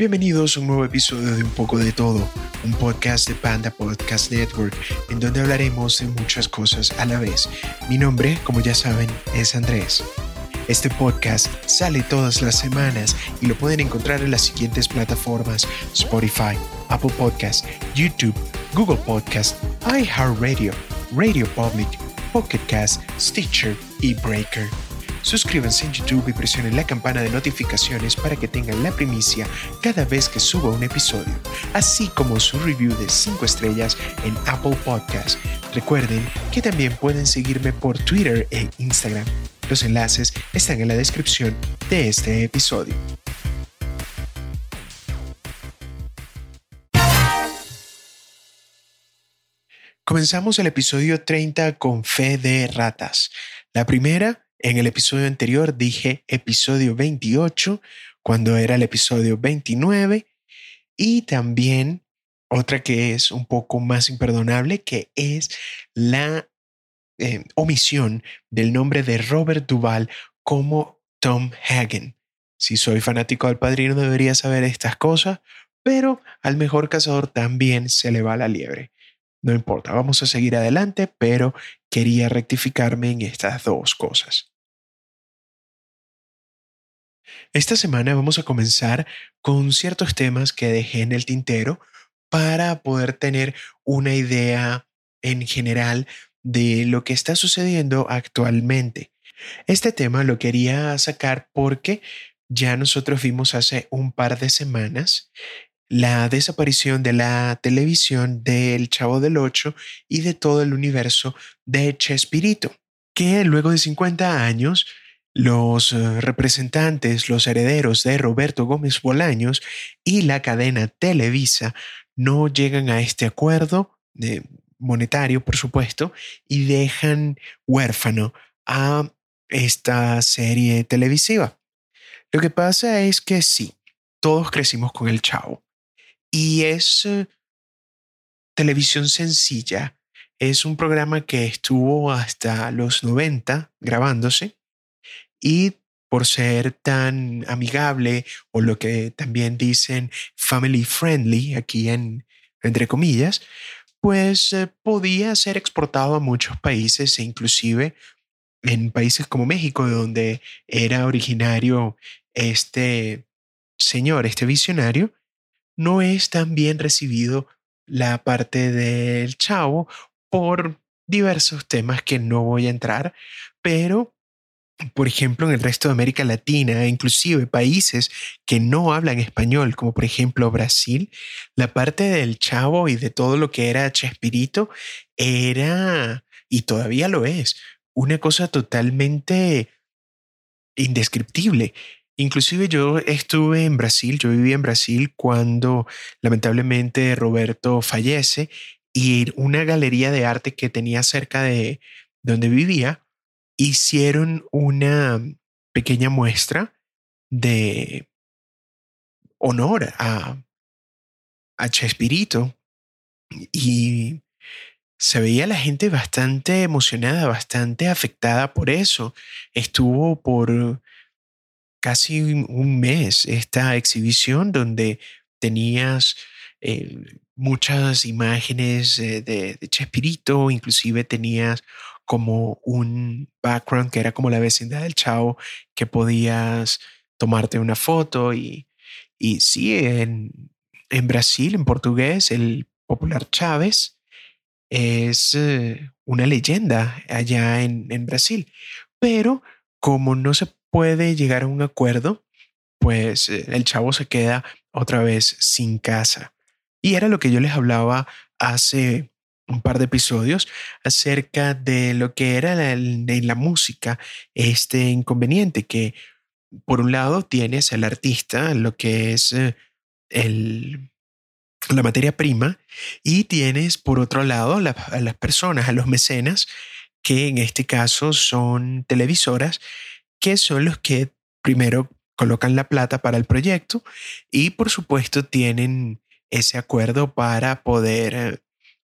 Bienvenidos a un nuevo episodio de Un poco de todo, un podcast de Panda Podcast Network, en donde hablaremos de muchas cosas a la vez. Mi nombre, como ya saben, es Andrés. Este podcast sale todas las semanas y lo pueden encontrar en las siguientes plataformas: Spotify, Apple Podcast, YouTube, Google Podcast, iHeartRadio, Radio Public, Pocket Cast, Stitcher y Breaker. Suscríbanse en YouTube y presionen la campana de notificaciones para que tengan la primicia cada vez que suba un episodio, así como su review de 5 estrellas en Apple Podcast. Recuerden que también pueden seguirme por Twitter e Instagram. Los enlaces están en la descripción de este episodio. Comenzamos el episodio 30 con fe de ratas. La primera en el episodio anterior dije episodio 28, cuando era el episodio 29, y también otra que es un poco más imperdonable, que es la eh, omisión del nombre de Robert Duvall como Tom Hagen. Si soy fanático del padrino debería saber estas cosas, pero al mejor cazador también se le va la liebre. No importa, vamos a seguir adelante, pero quería rectificarme en estas dos cosas. Esta semana vamos a comenzar con ciertos temas que dejé en el tintero para poder tener una idea en general de lo que está sucediendo actualmente. Este tema lo quería sacar porque ya nosotros vimos hace un par de semanas la desaparición de la televisión del Chavo del Ocho y de todo el universo de Chespirito, que luego de 50 años los eh, representantes, los herederos de Roberto Gómez Bolaños y la cadena Televisa no llegan a este acuerdo de monetario, por supuesto, y dejan huérfano a esta serie televisiva. Lo que pasa es que sí, todos crecimos con el chavo y es eh, televisión sencilla. Es un programa que estuvo hasta los 90 grabándose y por ser tan amigable o lo que también dicen family friendly aquí en entre comillas, pues eh, podía ser exportado a muchos países e inclusive en países como México, donde era originario este señor, este visionario, no es tan bien recibido la parte del chavo por diversos temas que no voy a entrar, pero por ejemplo, en el resto de América Latina, inclusive países que no hablan español, como por ejemplo Brasil, la parte del chavo y de todo lo que era Chespirito era, y todavía lo es, una cosa totalmente indescriptible. Inclusive yo estuve en Brasil, yo viví en Brasil cuando lamentablemente Roberto fallece y una galería de arte que tenía cerca de donde vivía, hicieron una pequeña muestra de honor a, a Chespirito y se veía la gente bastante emocionada, bastante afectada por eso. Estuvo por casi un mes esta exhibición donde tenías eh, muchas imágenes de, de, Chespirito, inclusive tenías como un background que era como la vecindad del Chao, que podías tomarte una foto y, y sí, en, en Brasil, en portugués, el popular Chávez es eh, una leyenda allá en, en Brasil. Pero como no se puede llegar a un acuerdo, pues eh, el chavo se queda otra vez sin casa. Y era lo que yo les hablaba hace un par de episodios acerca de lo que era en la, música este inconveniente que por un lado tienes al artista, lo que es eh, el, la materia prima, y tienes por otro lado a las personas, a los mecenas, que en este caso son televisoras, que son los que primero colocan la plata para el proyecto y por supuesto tienen ese acuerdo para poder eh,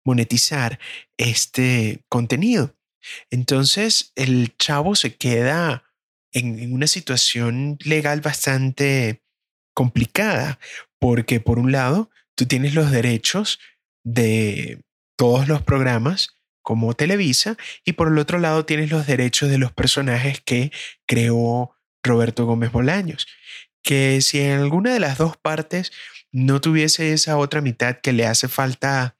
monetizar este contenido. Entonces el chavo se queda en, una situación legal bastante complicada, porque por un lado, tú tienes los derechos de todos los programas como Televisa y por el otro lado tienes los derechos de los personajes que creó Roberto Gómez Bolaños. Que si en alguna de las dos partes no tuviese esa otra mitad que le hace falta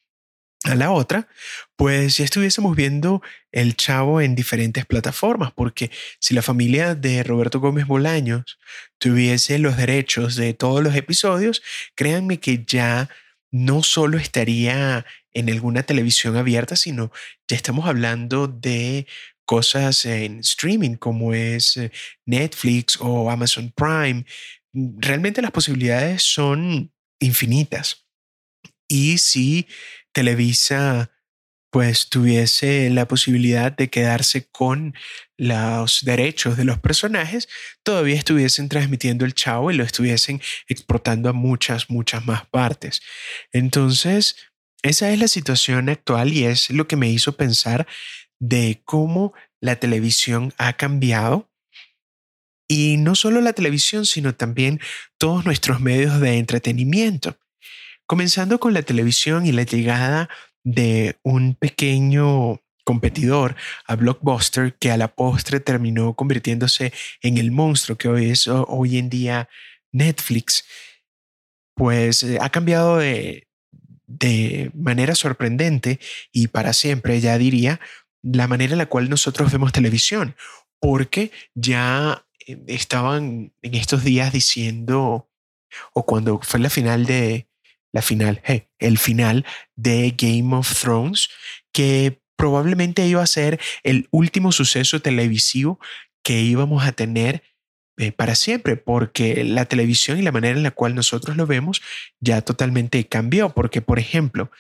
a la otra, pues ya estuviésemos viendo el chavo en diferentes plataformas, porque si la familia de Roberto Gómez Bolaños tuviese los derechos de todos los episodios, créanme que ya no solo estaría en alguna televisión abierta, sino ya estamos hablando de cosas en streaming como es eh, Netflix o Amazon Prime. Realmente las posibilidades son infinitas. Y si Televisa pues tuviese la posibilidad de quedarse con los derechos de los personajes, todavía estuviesen transmitiendo el chavo y lo estuviesen exportando a muchas, muchas más partes. Entonces, esa es la situación actual y es lo que me hizo pensar de cómo la televisión ha cambiado. Y no solo la televisión, sino también todos nuestros medios de entretenimiento. Comenzando con la televisión y la llegada de un pequeño competidor a Blockbuster que a la postre terminó convirtiéndose en el monstruo que hoy es hoy en día Netflix, pues eh, ha cambiado de, de manera sorprendente y para siempre, ya diría, la manera en la cual nosotros vemos televisión, porque ya eh, estaban en estos días diciendo, o cuando fue la final de, la final, el final de Game of Thrones, que probablemente iba a ser el último suceso televisivo que íbamos a tener eh, para siempre, porque la televisión y la manera en la cual nosotros lo vemos ya totalmente cambió, porque por ejemplo,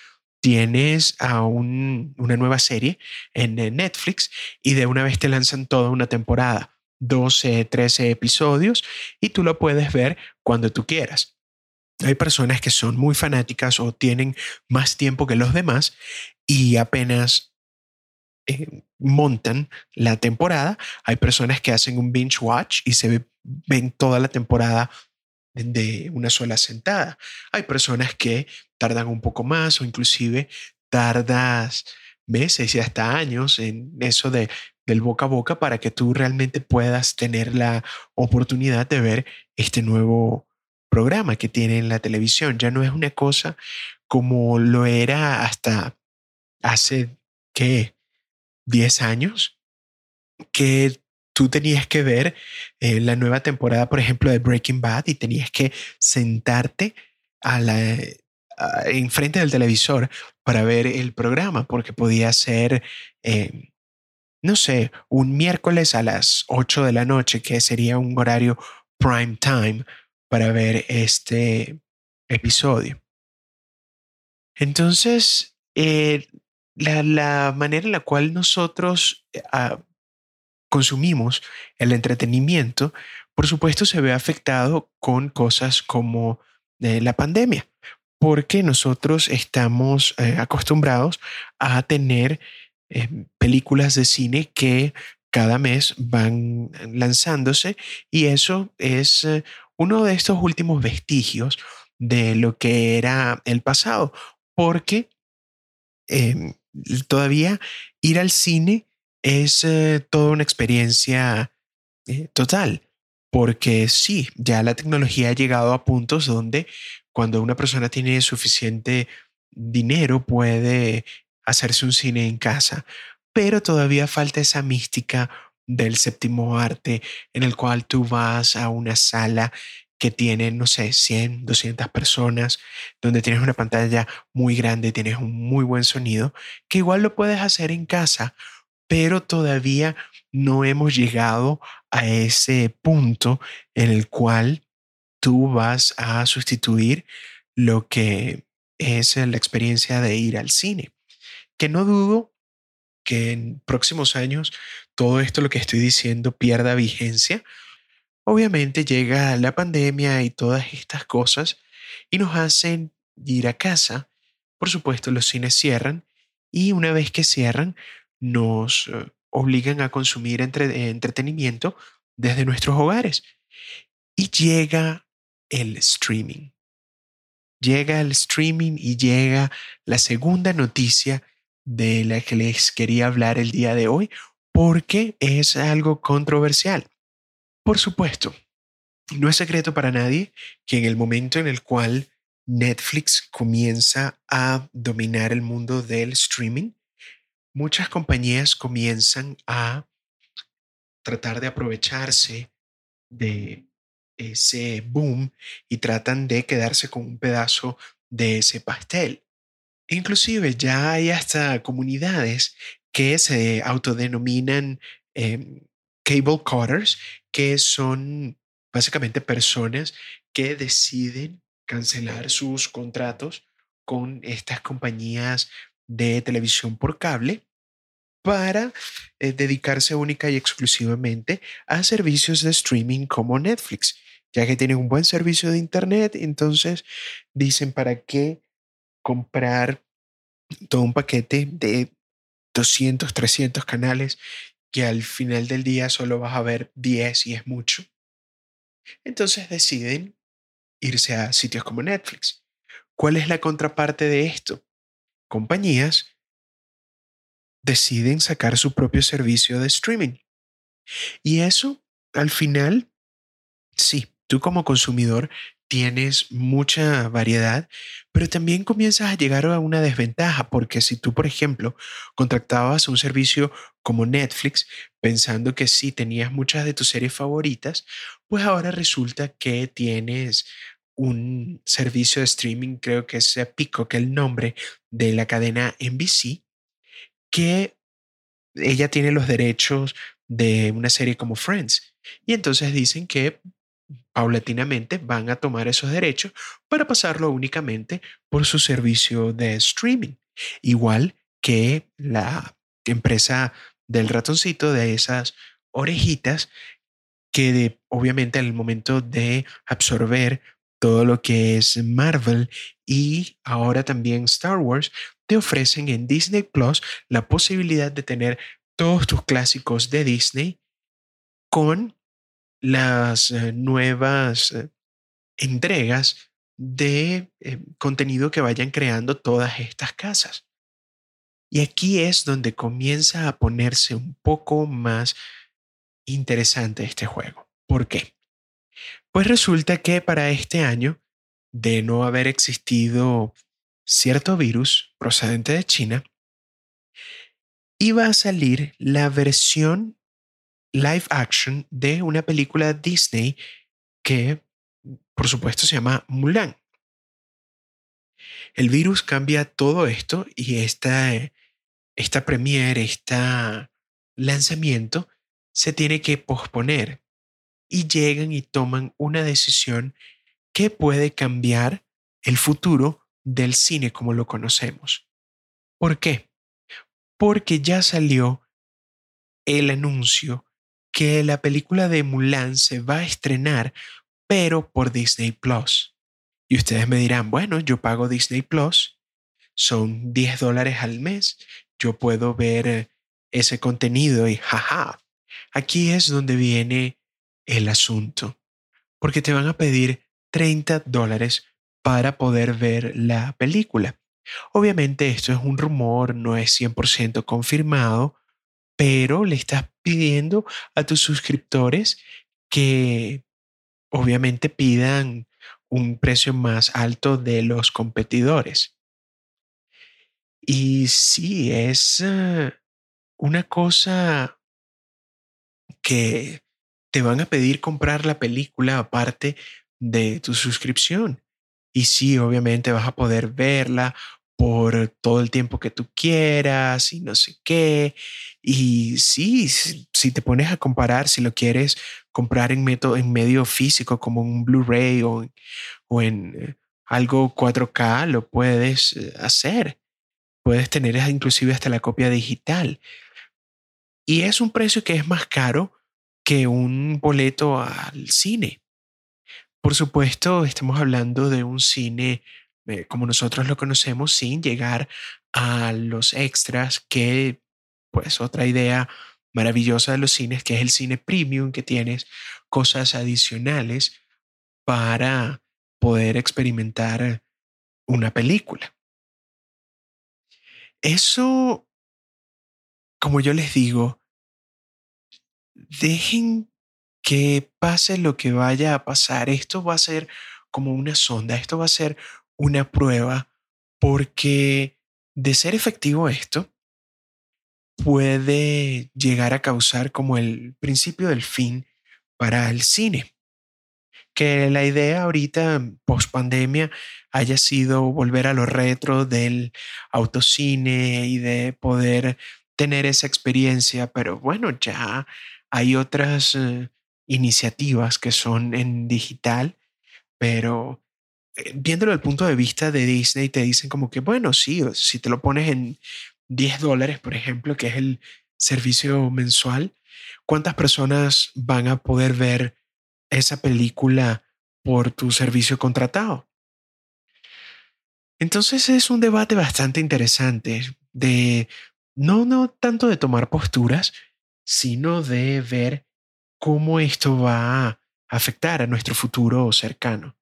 tienes a una nueva serie en Netflix y de una vez te lanzan toda una temporada, 12, 13 episodios y tú lo puedes ver cuando tú quieras. Hay personas que son muy fanáticas o tienen más tiempo que los demás y apenas eh, montan la temporada. Hay personas que hacen un binge watch y se ven toda la temporada de una sola sentada. Hay personas que tardan un poco más o inclusive tardas meses y hasta años en eso de del boca a boca para que tú realmente puedas tener la oportunidad de ver este nuevo programa que tiene en la televisión. Ya no es una cosa como lo era hasta hace, ¿qué? 10 años que tú tenías que ver eh, la nueva temporada, por ejemplo, de Breaking Bad y tenías que sentarte a la, enfrente del televisor para ver el programa, porque podía ser, eh, no sé, un miércoles a las 8 de la noche, que sería un horario prime time para ver este episodio. Entonces, eh, la, manera en la cual nosotros eh, ah, consumimos el entretenimiento, por supuesto, se ve afectado con cosas como eh, la pandemia, porque nosotros estamos acostumbrados a tener películas de cine que cada mes van lanzándose y eso es uno de estos últimos vestigios de lo que era el pasado, porque em, todavía ir al cine es eh, toda una experiencia eh, total, porque sí, ya la tecnología ha llegado a puntos donde cuando una persona tiene suficiente dinero puede hacerse un cine en casa, pero todavía falta esa mística del séptimo arte en el cual tú vas a una sala que tienen, no sé, 100, 200 personas, donde tienes una pantalla muy grande, tienes un muy buen sonido, que igual lo puedes hacer en casa, pero todavía no hemos llegado a ese punto en el cual tú vas a sustituir lo que es la experiencia de ir al cine. Que no dudo que en próximos años todo esto, lo que estoy diciendo, pierda vigencia, Obviamente llega la pandemia y todas estas cosas y nos hacen ir a casa. Por supuesto, los cines cierran y una vez que cierran, nos eh, obligan a consumir entretenimiento desde nuestros hogares. Y llega el streaming. Llega el streaming y llega la segunda noticia de la que les quería hablar el día de hoy porque es algo controversial. Por supuesto, no es secreto para nadie que en el momento en el cual Netflix comienza a dominar el mundo del streaming, muchas compañías comienzan a tratar de aprovecharse de ese boom y tratan de quedarse con un pedazo de ese pastel. Inclusive ya hay hasta comunidades que se autodenominan em, cable cutters, que son básicamente personas que deciden cancelar sus contratos con estas compañías de televisión por cable para eh, dedicarse única y exclusivamente a servicios de streaming como Netflix, ya que tienen un buen servicio de Internet, entonces dicen para qué comprar todo un paquete de 200, 300 canales que al final del día solo vas a ver 10 y es mucho. Entonces deciden irse a sitios como Netflix. ¿Cuál es la contraparte de esto? Compañías deciden sacar su propio servicio de streaming. Y eso, al final, sí, tú como consumidor tienes mucha variedad, pero también comienzas a llegar a una desventaja, porque si tú, por ejemplo, contractabas un servicio como Netflix pensando que sí tenías muchas de tus series favoritas, pues ahora resulta que tienes un servicio de streaming, creo que es Pico, que es el nombre de la cadena NBC, que ella tiene los derechos de una serie como Friends. Y entonces dicen que paulatinamente van a tomar esos derechos para pasarlo únicamente por su servicio de streaming. Igual que la empresa del ratoncito de esas orejitas que obviamente en el momento de absorber todo lo que es Marvel y ahora también Star Wars, te ofrecen en Disney Plus la posibilidad de tener todos tus clásicos de Disney con las eh, nuevas eh, entregas de eh, contenido que vayan creando todas estas casas. Y aquí es donde comienza a ponerse un poco más interesante este juego. ¿Por qué? Pues resulta que para este año, de no haber existido cierto virus procedente de China, iba a salir la versión live action de una película Disney que, por supuesto, se llama Mulan. El virus cambia todo esto y esta, esta premiere, este lanzamiento se tiene que posponer y llegan y toman una decisión que puede cambiar el futuro del cine como lo conocemos. ¿Por qué? Porque ya salió el anuncio que la película de Mulan se va a estrenar, pero por Disney Plus. Y ustedes me dirán, bueno, yo pago Disney Plus, son 10 dólares al mes, yo puedo ver ese contenido y jaja. Aquí es donde viene el asunto, porque te van a pedir 30 dólares para poder ver la película. Obviamente esto es un rumor, no es 100% confirmado, pero le estás pidiendo a tus suscriptores que obviamente pidan un precio más alto de los competidores. Y sí, es eh, una cosa que te van a pedir comprar la película aparte de tu suscripción. Y sí, obviamente vas a poder verla por todo el tiempo que tú quieras y no sé qué. Y sí, si te pones a comparar, si lo quieres comprar en, método, en medio físico como un Blu-ray o, o en eh, algo 4K, lo puedes eh, hacer. Puedes tener inclusive hasta la copia digital. Y es un precio que es más caro que un boleto al cine. Por supuesto, estamos hablando de un cine eh, como nosotros lo conocemos sin llegar a los extras que, pues otra idea maravillosa de los cines, que es el cine premium, que tienes cosas adicionales para poder experimentar una película. Eso, como yo les digo, dejen que pase lo que vaya a pasar. Esto va a ser como una sonda, esto va a ser una prueba, porque de ser efectivo esto, puede llegar a causar como el principio del fin para el cine. Que la idea ahorita, post pandemia, haya sido volver a lo retro del autocine y de poder tener esa experiencia, pero bueno, ya hay otras eh, iniciativas que son en digital, pero viéndolo desde el punto de vista de Disney, te dicen como que, bueno, sí, si te lo pones en 10 dólares, por ejemplo, que es el servicio mensual, ¿cuántas personas van a poder ver esa película por tu servicio contratado? Entonces es un debate bastante interesante de no, no tanto de tomar posturas, sino de ver cómo esto va a afectar a nuestro futuro cercano.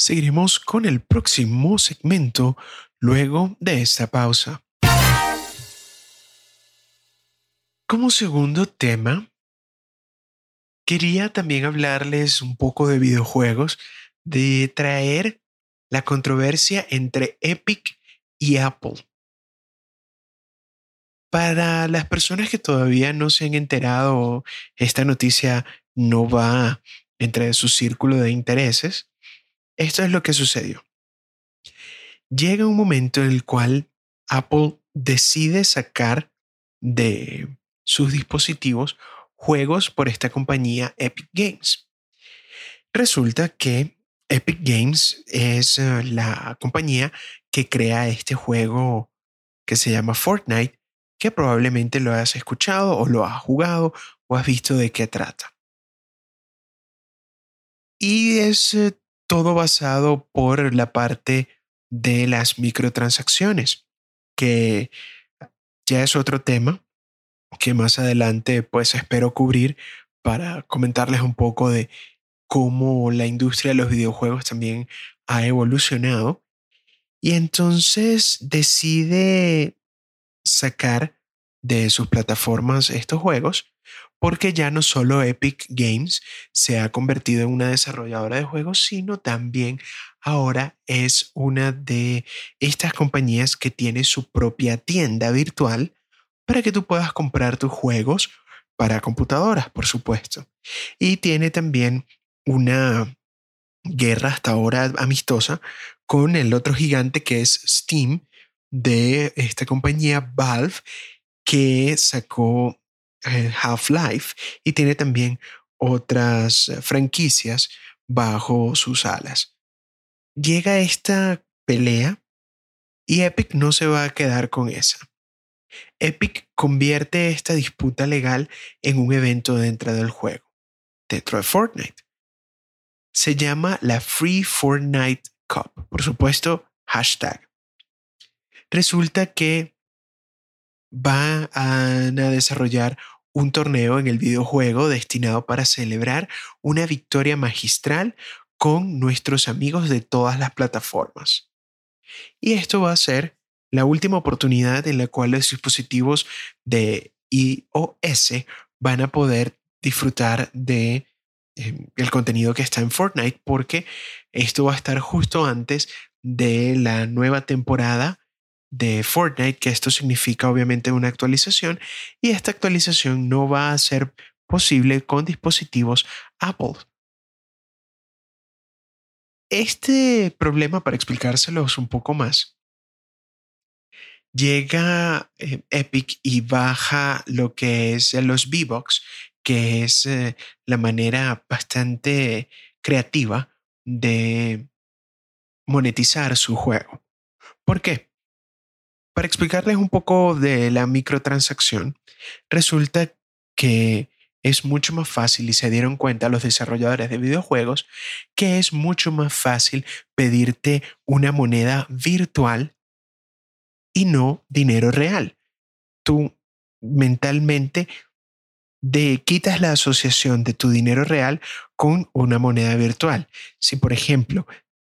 Seguiremos con el próximo segmento luego de esta pausa. Como segundo tema, quería también hablarles un poco de videojuegos, de traer la controversia entre Epic y Apple. Para las personas que todavía no se han enterado, esta noticia no va entre su círculo de intereses. Esto es lo que sucedió. Llega un momento en el cual Apple decide sacar de sus dispositivos juegos por esta compañía Epic Games. Resulta que Epic Games es eh, la compañía que crea este juego que se llama Fortnite, que probablemente lo has escuchado o lo has jugado o has visto de qué trata. Y es eh, todo basado por la parte de las microtransacciones, que ya es otro tema que más adelante pues espero cubrir para comentarles un poco de cómo la industria de los videojuegos también ha evolucionado. Y entonces decide sacar de sus plataformas estos juegos porque ya no solo Epic Games se ha convertido en una desarrolladora de juegos, sino también ahora es una de estas compañías que tiene su propia tienda virtual para que tú puedas comprar tus juegos para computadoras, por supuesto. Y tiene también una guerra hasta ahora amistosa con el otro gigante que es Steam de esta compañía Valve que sacó Half-Life y tiene también otras franquicias bajo sus alas. Llega esta pelea y Epic no se va a quedar con esa. Epic convierte esta disputa legal en un evento dentro del juego, dentro de Fortnite. Se llama la Free Fortnite Cup, por supuesto, hashtag. Resulta que van a desarrollar un torneo en el videojuego destinado para celebrar una victoria magistral con nuestros amigos de todas las plataformas. Y esto va a ser la última oportunidad en la cual los dispositivos de iOS van a poder disfrutar de em, el contenido que está en Fortnite porque esto va a estar justo antes de la nueva temporada de Fortnite, que esto significa obviamente una actualización y esta actualización no va a ser posible con dispositivos Apple. Este problema, para explicárselos un poco más, llega eh, Epic y baja lo que es los V-Bucks, que es eh, la manera bastante creativa de monetizar su juego. ¿Por qué? Para explicarles un poco de la microtransacción, resulta que es mucho más fácil y se dieron cuenta los desarrolladores de videojuegos que es mucho más fácil pedirte una moneda virtual y no dinero real. Tú mentalmente de quitas la asociación de tu dinero real con una moneda virtual. Si, por ejemplo,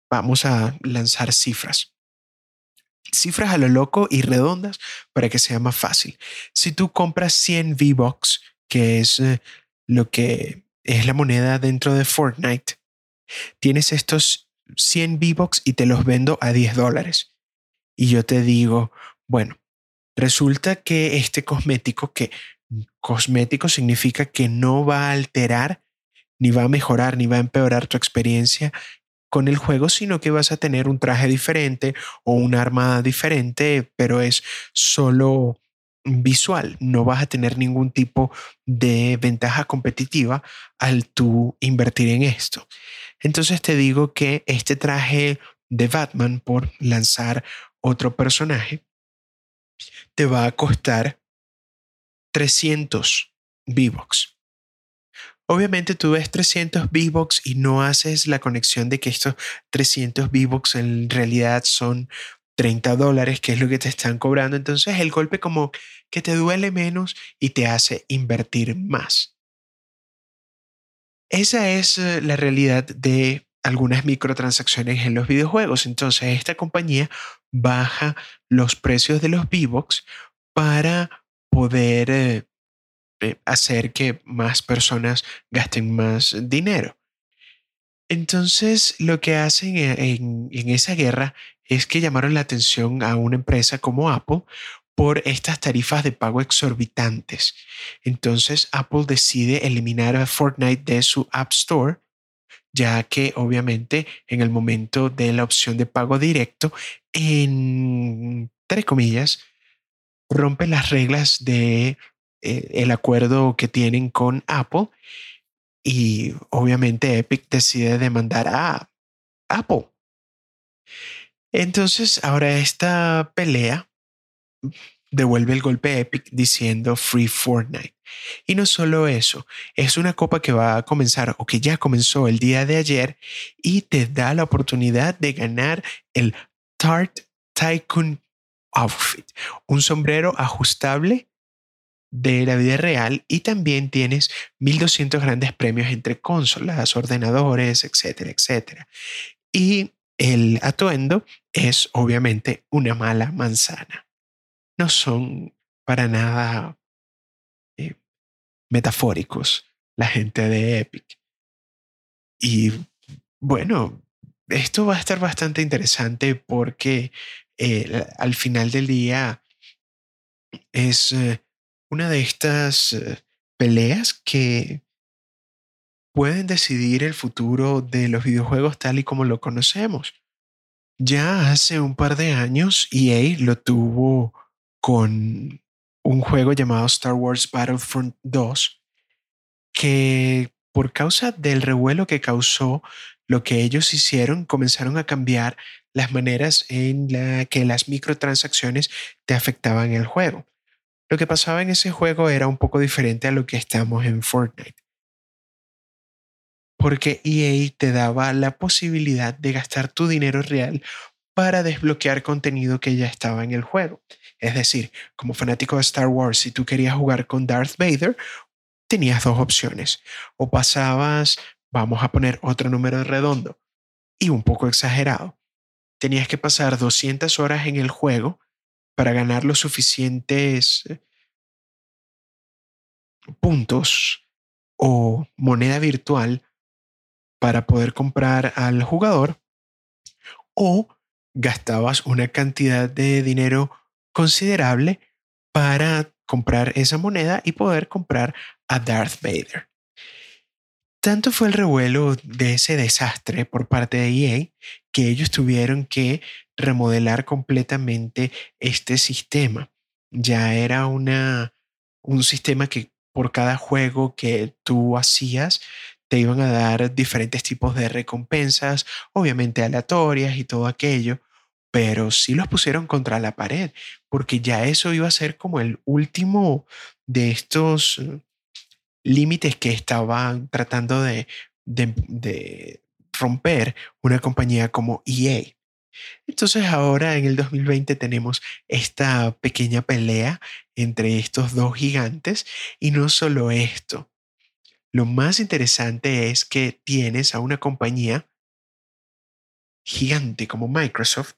vamos a lanzar cifras. Cifras a lo loco y redondas para que sea más fácil. Si tú compras 100 V-Bucks, que es eh, lo que es la moneda dentro de Fortnite, tienes estos 100 V-Bucks y te los vendo a 10 dólares. Y yo te digo, bueno, resulta que este cosmético, que cosmético significa que no va a alterar, ni va a mejorar, ni va a empeorar tu experiencia con el juego, sino que vas a tener un traje diferente o un arma diferente, pero es solo visual, no vas a tener ningún tipo de ventaja competitiva al tú invertir en esto. Entonces te digo que este traje de Batman por lanzar otro personaje te va a costar 300 V-Bucks. Obviamente tú ves 300 V-Bucks y no haces la conexión de que estos 300 V-Bucks en realidad son 30 dólares, que es lo que te están cobrando. Entonces el golpe como que te duele menos y te hace invertir más. Esa es eh, la realidad de algunas microtransacciones en los videojuegos. Entonces esta compañía baja los precios de los V-Bucks para poder eh, hacer que más personas gasten más dinero. Entonces, lo que hacen e, en, esa guerra es que llamaron la atención a una empresa como Apple por estas tarifas de pago exorbitantes. Entonces, Apple decide eliminar a Fortnite de su App Store, ya que obviamente en el momento de la opción de pago directo, en, entre comillas, rompe las reglas de eh, el acuerdo que tienen con Apple y obviamente Epic decide demandar a Apple. Entonces ahora esta pelea devuelve el golpe a Epic diciendo Free Fortnite. Y no solo eso, es una copa que va a comenzar o que ya comenzó el día de ayer y te da la oportunidad de ganar el Tart Tycoon Outfit, un sombrero ajustable de la vida real y también tienes 1200 grandes premios entre consolas, ordenadores, etcétera, etcétera. Y el atuendo es obviamente una mala manzana. No son para nada eh, metafóricos la gente de Epic. Y bueno, esto va a estar bastante interesante porque eh, al final del día es eh, una de estas eh, peleas que pueden decidir el futuro de los videojuegos tal y como lo conocemos. Ya hace un par de años EA lo tuvo con un juego llamado Star Wars Battlefront 2 que por causa del revuelo que causó lo que ellos hicieron, comenzaron a cambiar las maneras en la que las microtransacciones te afectaban el juego. Lo que pasaba en ese juego era un poco diferente a lo que estamos en Fortnite. Porque EA te daba la posibilidad de gastar tu dinero real para desbloquear contenido que ya estaba en el juego. Es decir, como fanático de Star Wars, si tú querías jugar con Darth Vader, tenías dos opciones. O pasabas, vamos a poner otro número redondo y un poco exagerado. Tenías que pasar 200 horas en el juego para ganar los suficientes eh, puntos o moneda virtual para poder comprar al jugador o gastabas una cantidad de dinero considerable para comprar esa moneda y poder comprar a Darth Vader. Tanto fue el revuelo de ese desastre por parte de EA que ellos tuvieron que remodelar completamente este sistema. Ya era una, un sistema que por cada juego que tú hacías te iban a dar diferentes tipos de recompensas, obviamente aleatorias y todo aquello, pero sí los pusieron contra la pared, porque ya eso iba a ser como el último de estos límites que estaban tratando de, de, romper una compañía como EA. Entonces ahora en el 2020 tenemos esta pequeña pelea entre estos dos gigantes y no solo esto. Lo más interesante es que tienes a una compañía gigante como Microsoft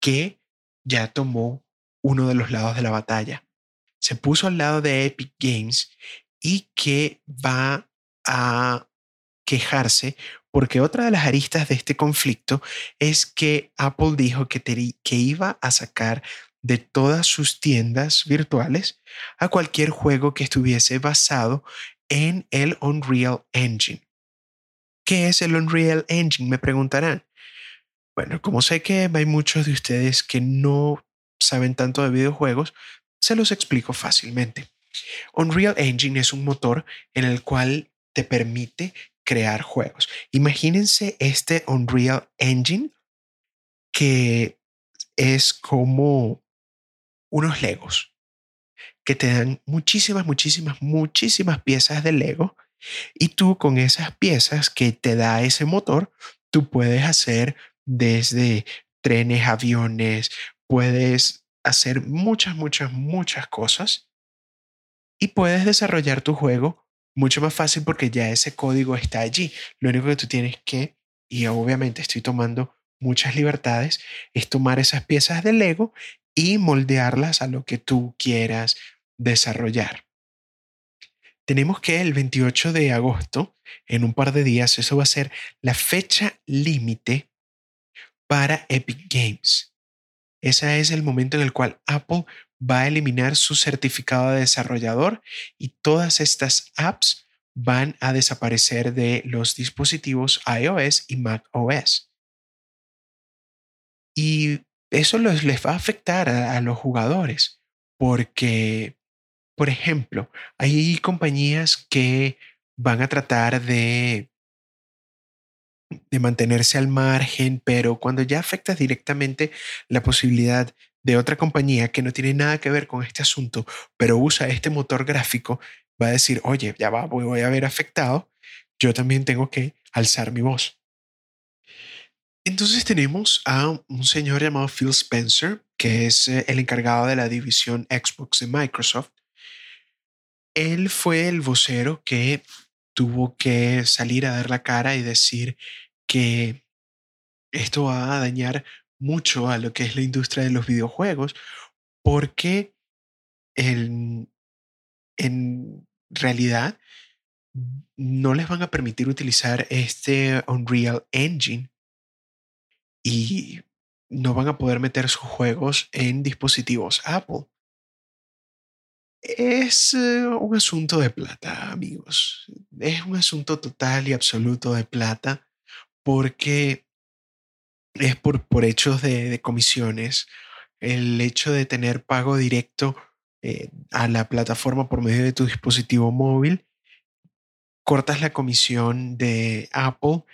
que ya tomó uno de los lados de la batalla. Se puso al lado de Epic Games y que va a quejarse porque otra de las aristas de este conflicto es que Apple dijo que, que iba a sacar de todas sus tiendas virtuales a cualquier juego que estuviese basado en el Unreal Engine. ¿Qué es el Unreal Engine? Me preguntarán. Bueno, como sé que hay muchos de ustedes que no saben tanto de videojuegos, se los explico fácilmente. Unreal Engine es un motor en el cual te permite crear juegos. Imagínense este Unreal Engine que es como unos Legos que te dan muchísimas, muchísimas, muchísimas piezas de Lego y tú con esas piezas que te da ese motor, tú puedes hacer desde trenes, aviones, puedes hacer muchas, muchas, muchas cosas y puedes desarrollar tu juego mucho más fácil porque ya ese código está allí. Lo único que tú tienes que, y obviamente estoy tomando muchas libertades, es tomar esas piezas de Lego y moldearlas a lo que tú quieras desarrollar. Tenemos que el 28 de agosto, en un par de días, eso va a ser la fecha límite para Epic Games. Ese es el momento en el cual Apple va a eliminar su certificado de desarrollador y todas estas apps van a desaparecer de los dispositivos iOS y macOS. Y eso les va a afectar a, los jugadores porque, por ejemplo, hay compañías que van a tratar de de mantenerse al margen, pero cuando ya afectas directamente la posibilidad de otra compañía que no tiene nada que ver con este asunto, pero usa este motor gráfico, va a decir, oye, ya va, voy a ver afectado, yo también tengo que alzar mi voz. Entonces tenemos a un señor llamado Phil Spencer, que es eh, el encargado de la división Xbox de Microsoft. Él fue el vocero que tuvo que salir a dar la cara y decir que esto va a dañar mucho a lo que es la industria de los videojuegos, porque en, realidad no les van a permitir utilizar este Unreal Engine y no van a poder meter sus juegos en dispositivos Apple. Es eh, un asunto de plata, amigos. Es un asunto total y absoluto de plata porque es por, por hechos de, comisiones, el hecho de tener pago directo eh, a la plataforma por medio de tu dispositivo móvil, cortas la comisión de Apple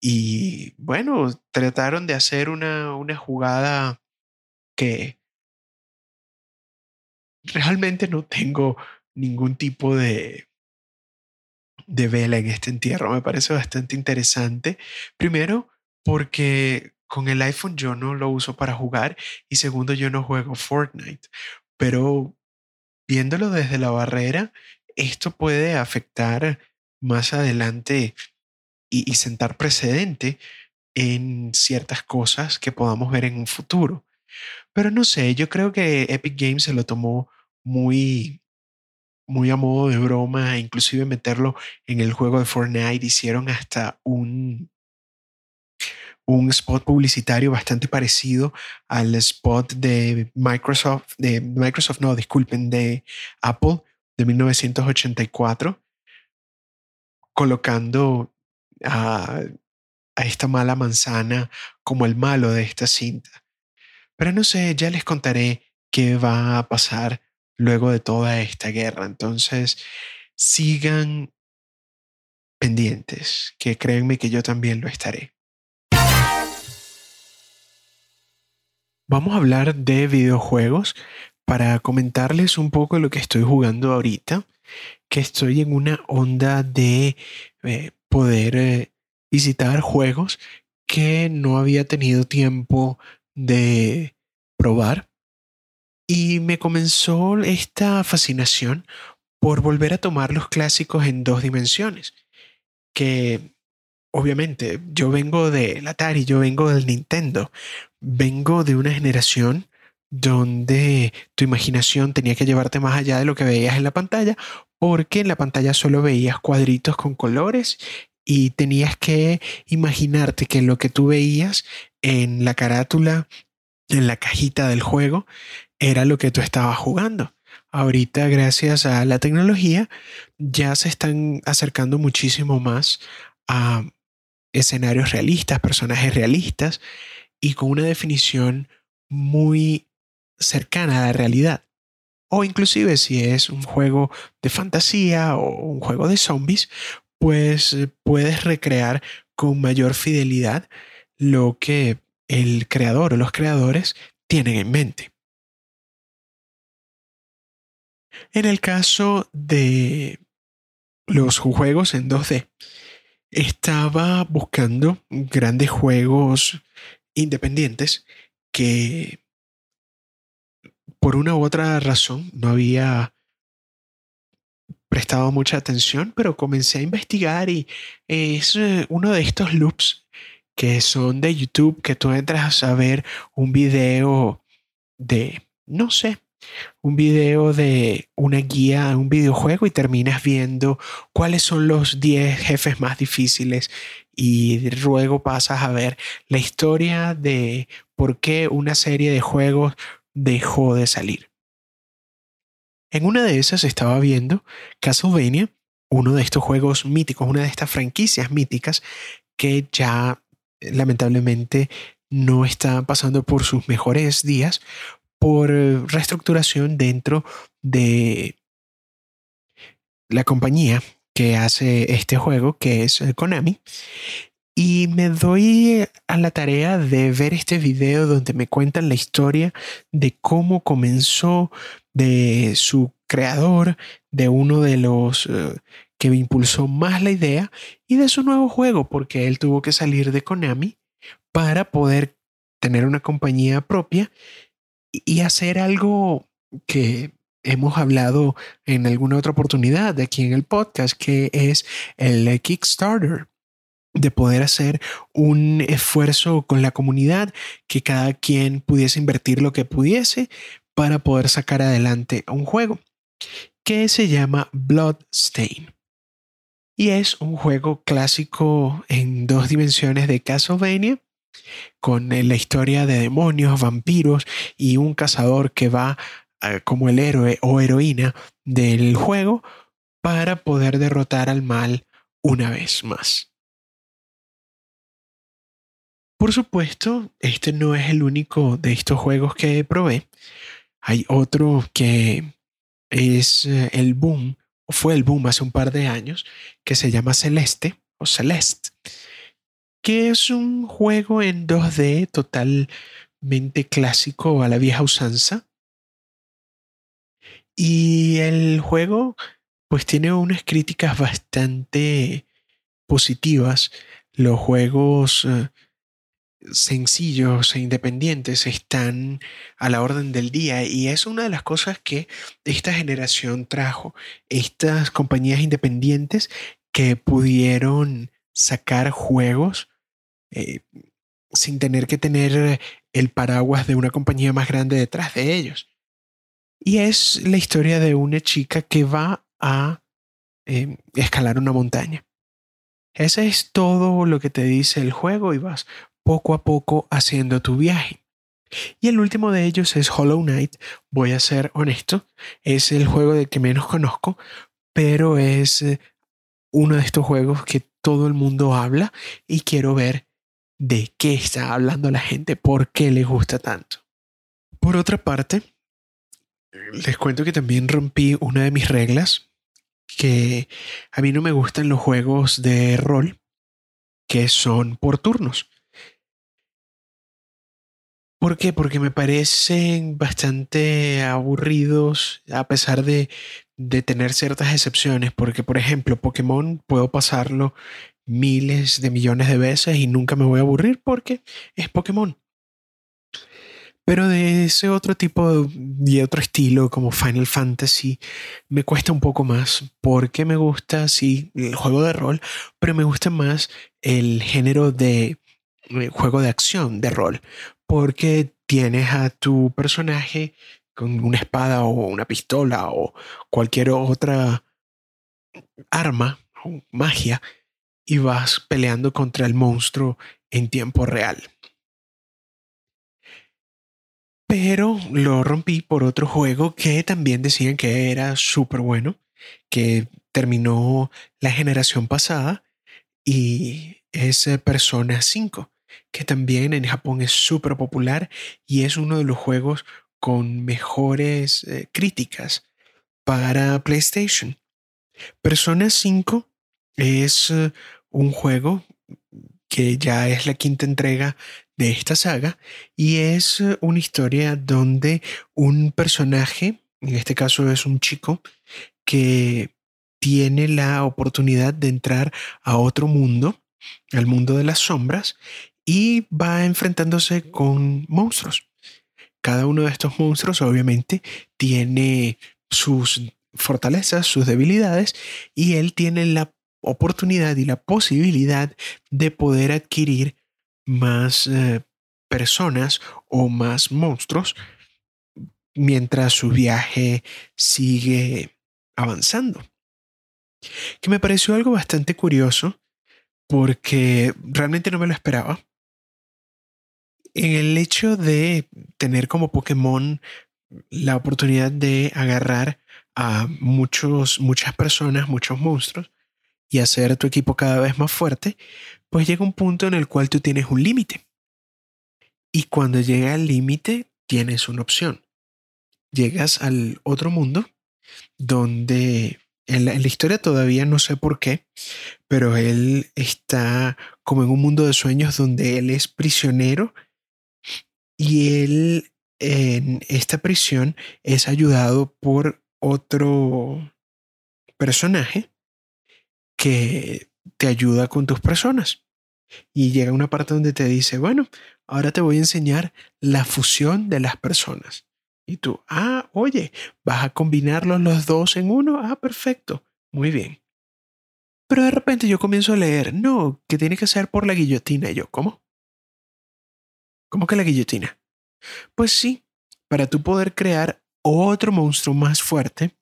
y bueno, trataron de hacer una, una jugada que realmente no tengo ningún tipo de, de vela en este entierro. Me parece bastante interesante. Primero, porque con el iPhone yo no lo uso para jugar y segundo yo no juego Fortnite. Pero viéndolo desde la barrera, esto puede afectar más adelante y, sentar precedente en ciertas cosas que podamos ver en un futuro. Pero no sé, yo creo que Epic Games se lo tomó muy, muy a modo de broma, inclusive meterlo en el juego de Fortnite, hicieron hasta un, un spot publicitario bastante parecido al spot de Microsoft, de Microsoft, no, disculpen, de Apple de 1984, colocando a, a esta mala manzana como el malo de esta cinta. Pero no sé, ya les contaré qué va a pasar luego de toda esta guerra. Entonces, sigan pendientes, que créanme que yo también lo estaré. Vamos a hablar de videojuegos para comentarles un poco lo que estoy jugando ahorita, que estoy en una onda de eh, poder eh, visitar juegos que no había tenido tiempo de probar. Y me comenzó esta fascinación por volver a tomar los clásicos en dos dimensiones, que obviamente yo vengo del Atari, yo vengo del Nintendo, vengo de una generación donde tu imaginación tenía que llevarte más allá de lo que veías en la pantalla, porque en la pantalla solo veías cuadritos con colores y tenías que imaginarte que lo que tú veías en la carátula, en la cajita del juego, era lo que tú estabas jugando. Ahorita, gracias a la tecnología, ya se están acercando muchísimo más a escenarios realistas, personajes realistas y con una definición muy cercana a la realidad. O inclusive si es un juego de fantasía o un juego de zombies, pues eh, puedes recrear con mayor fidelidad lo que el creador o los creadores tienen en mente. En el caso de los juegos en 2D, estaba buscando grandes juegos independientes que por una u otra razón no había prestado mucha atención, pero comencé a investigar y es eh, uno de estos loops que son de YouTube, que tú entras a ver un video de, no sé, un video de una guía, un videojuego y terminas viendo cuáles son los 10 jefes más difíciles y luego pasas a ver la historia de por qué una serie de juegos dejó de salir. En una de esas estaba viendo Castlevania, uno de estos juegos míticos, una de estas franquicias míticas que ya lamentablemente no está pasando por sus mejores días por reestructuración dentro de la compañía que hace este juego, que es Konami. Y me doy a la tarea de ver este video donde me cuentan la historia de cómo comenzó, de su creador, de uno de los eh, que me impulsó más la idea y de su nuevo juego, porque él tuvo que salir de Konami para poder tener una compañía propia y hacer algo que hemos hablado en alguna otra oportunidad de aquí en el podcast, que es el Kickstarter de poder hacer un esfuerzo con la comunidad, que cada quien pudiese invertir lo que pudiese para poder sacar adelante un juego que se llama Bloodstain. Y es un juego clásico en dos dimensiones de Castlevania, con la historia de demonios, vampiros y un cazador que va eh, como el héroe o heroína del juego para poder derrotar al mal una vez más. Por supuesto, este no es el único de estos juegos que probé. Hay otro que es eh, el boom, o fue el boom hace un par de años, que se llama Celeste o Celeste, que es un juego en 2D totalmente clásico a la vieja usanza. Y el juego pues tiene unas críticas bastante positivas. Los juegos eh, sencillos e independientes están a la orden del día y es una de las cosas que esta generación trajo. Estas compañías independientes que pudieron sacar juegos eh, sin tener que tener el paraguas de una compañía más grande detrás de ellos. Y es la historia de una chica que va a eh, escalar una montaña. Ese es todo lo que te dice el juego y vas poco a poco haciendo tu viaje. Y el último de ellos es Hollow Knight. Voy a ser honesto, es el juego de que menos conozco, pero es eh, uno de estos juegos que todo el mundo habla y quiero ver de qué está hablando la gente, por qué le gusta tanto. Por otra parte, les cuento que también rompí una de mis reglas, que a mí no me gustan los juegos de rol que son por turnos. ¿Por qué? Porque me parecen bastante aburridos a pesar de, de, tener ciertas excepciones. Porque, por ejemplo, Pokémon puedo pasarlo miles de millones de veces y nunca me voy a aburrir porque es Pokémon. Pero de ese otro tipo y otro estilo como Final Fantasy me cuesta un poco más porque me gusta, sí, el juego de rol, pero me gusta más el género de eh, juego de acción, de rol, porque tienes a tu personaje con una espada o una pistola o cualquier otra arma o magia y vas peleando contra el monstruo en tiempo real. Pero lo rompí por otro juego que también decían que era súper bueno, que terminó la generación pasada y es Persona 5, que también en Japón es súper popular y es uno de los juegos con mejores eh, críticas para PlayStation. Persona 5 es eh, un juego que ya es la quinta entrega de esta saga y es eh, una historia donde un personaje, en este caso es un chico, que tiene la oportunidad de entrar a otro mundo, al mundo de las sombras, y va enfrentándose con monstruos. Cada uno de estos monstruos obviamente tiene sus fortalezas, sus debilidades, y él tiene la oportunidad y la posibilidad de poder adquirir más eh, personas o más monstruos mientras su viaje sigue avanzando. Que me pareció algo bastante curioso porque realmente no me lo esperaba. En el hecho de tener como Pokémon la oportunidad de agarrar a muchos, muchas personas, muchos monstruos, y hacer tu equipo cada vez más fuerte, pues llega un punto en el cual tú tienes un límite. Y cuando llega al límite, tienes una opción. Llegas al otro mundo donde en la, historia todavía no sé por qué, pero él está como en un mundo de sueños donde él es prisionero y él en esta prisión es ayudado por otro personaje que te ayuda con tus personas. Y llega una parte donde te dice, bueno, ahora te voy a enseñar la fusión de las personas. Y tú, ah, oye, ¿vas a combinarlos los dos en uno? Ah, perfecto, muy bien. Pero de repente yo comienzo a leer, no, que tiene que ser por la guillotina. Y yo, ¿cómo? ¿Cómo que la guillotina? Pues sí, para tú poder crear otro monstruo más fuerte,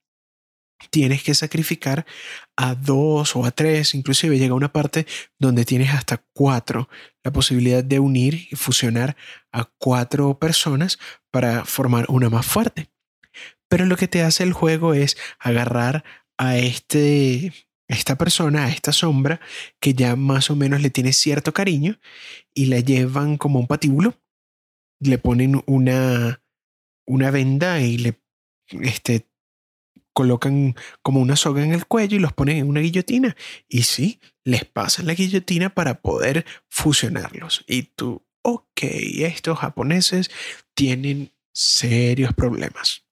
tienes que sacrificar a dos o a tres, inclusive llega una parte donde tienes hasta cuatro, la posibilidad de unir y fusionar a cuatro personas para formar una más fuerte. Pero lo que te hace el juego es agarrar a este esta persona, a esta sombra, que ya más o menos le tiene cierto cariño, y la llevan como un patíbulo, le ponen una, una venda y le este, colocan como una soga en el cuello y los ponen en una guillotina. Y sí, les pasan la guillotina para poder fusionarlos. Y tú, ok, estos japoneses tienen serios problemas.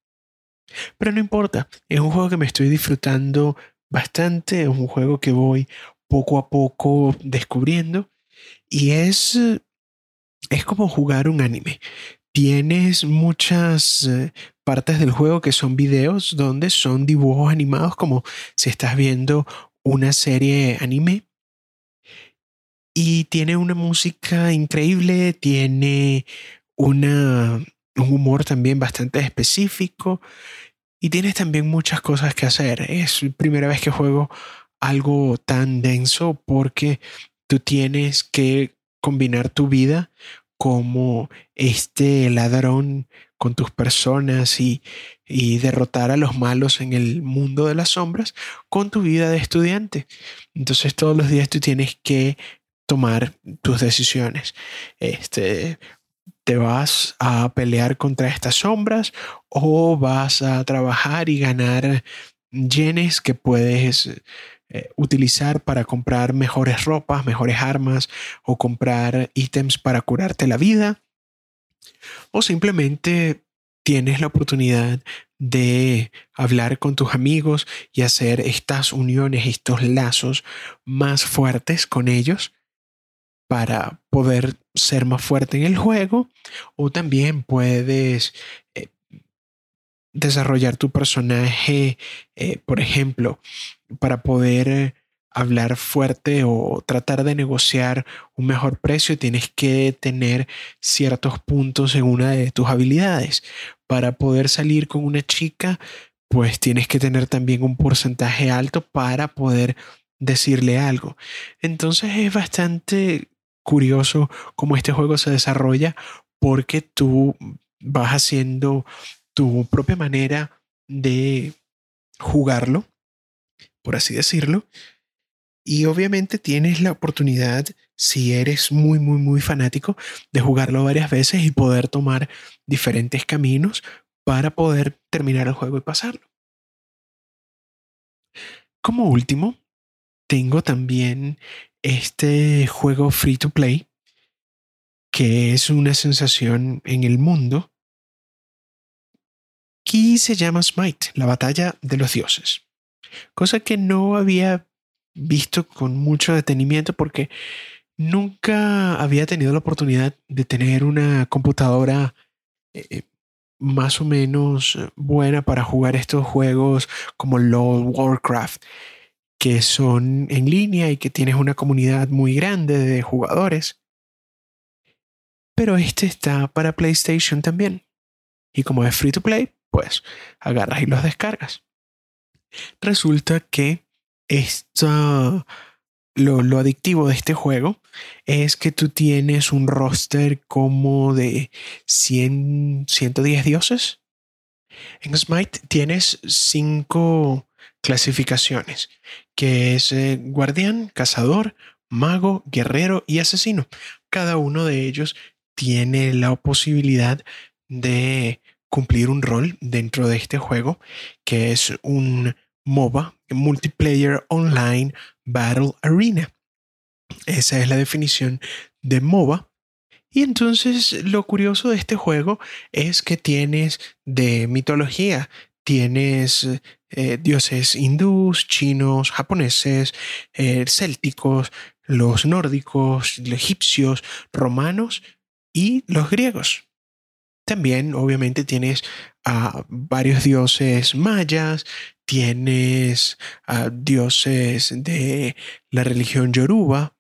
Pero no importa, es un juego que me estoy disfrutando bastante, es un juego que voy poco a poco descubriendo y es es como jugar un anime tienes muchas eh, partes del juego que son videos donde son dibujos animados como si estás viendo una serie anime. Y tiene una música increíble, tiene una, un humor también bastante específico y tienes también muchas cosas que hacer. Es la primera vez que juego algo tan denso porque tú tienes que combinar tu vida como este ladrón con tus personas y, y, derrotar a los malos en el mundo de las sombras con tu vida de estudiante. Entonces todos los días tú tienes que tomar tus decisiones. Este, ¿Te vas a pelear contra estas sombras o vas a trabajar y ganar yenes que puedes eh, utilizar para comprar mejores ropas, mejores armas o comprar ítems para curarte la vida. O simplemente tienes la oportunidad de hablar con tus amigos y hacer estas uniones, estos lazos más fuertes con ellos para poder ser más fuerte en el juego o también puedes eh, desarrollar tu personaje, eh, por ejemplo, para poder hablar fuerte o tratar de negociar un mejor precio, tienes que tener ciertos puntos en una de tus habilidades. Para poder salir con una chica, pues tienes que tener también un porcentaje alto para poder decirle algo. Entonces es bastante curioso cómo este juego se desarrolla porque tú vas haciendo tu propia manera de jugarlo, por así decirlo, y obviamente tienes la oportunidad, si eres muy, muy, muy fanático, de jugarlo varias veces y poder tomar diferentes caminos para poder terminar el juego y pasarlo. Como último, tengo también este juego free to play, que es una sensación en el mundo, que se llama Smite, la batalla de los dioses. Cosa que no había visto con mucho detenimiento porque nunca había tenido la oportunidad de tener una computadora eh, más o menos buena para jugar estos juegos como LOL, Warcraft, que son en línea y que tienes una comunidad muy grande de jugadores. Pero este está para PlayStation también. Y como es free to play, pues agarras y los descargas. Resulta que esto, lo, adictivo de este juego es que tú tienes un roster como de 100, 110 dioses. En Smite tienes cinco clasificaciones, que es eh, guardián, cazador, mago, guerrero y asesino. Cada uno de ellos tiene la posibilidad de cumplir un rol dentro de este juego, que es un MOBA, Multiplayer Online Battle Arena. Esa es la definición de MOBA. Y entonces lo curioso de este juego es que tienes de mitología, tienes eh, dioses hindús, chinos, japoneses, eh, célticos, los nórdicos, egipcios, romanos y los griegos. También, obviamente, tienes a varios dioses mayas, tienes a dioses de la religión yoruba,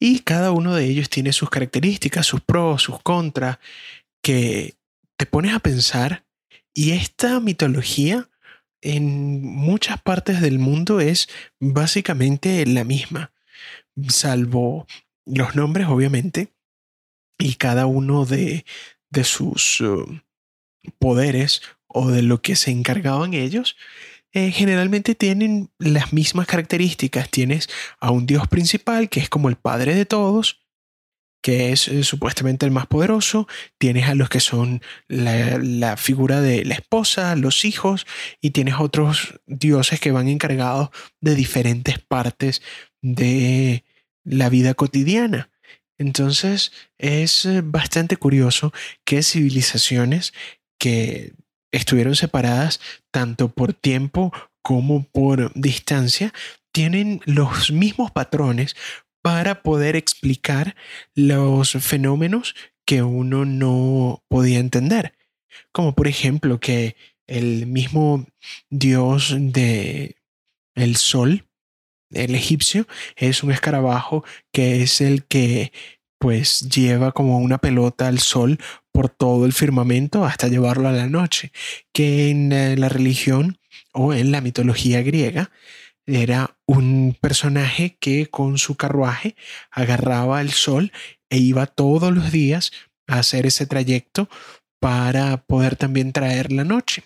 y cada uno de ellos tiene sus características, sus pros, sus contras, que te pones a pensar, y esta mitología en muchas partes del mundo es básicamente la misma, salvo los nombres, obviamente, y cada uno de, de sus uh, poderes o de lo que se encargaban ellos, eh, generalmente tienen las mismas características. Tienes a un dios principal, que es como el padre de todos, que es eh, supuestamente el más poderoso. Tienes a los que son la, la, figura de la esposa, los hijos, y tienes otros dioses que van encargados de diferentes partes de la vida cotidiana. Entonces es eh, bastante curioso que civilizaciones que estuvieron separadas tanto por tiempo como por distancia tienen los mismos patrones para poder explicar los fenómenos que uno no podía entender. Como por ejemplo que el mismo dios de el sol el egipcio es un escarabajo que es el que pues lleva como una pelota al sol por todo el firmamento hasta llevarlo a la noche, que en eh, la religión o en la mitología griega era un personaje que con su carruaje agarraba el sol e iba todos los días a hacer ese trayecto para poder también traer la noche.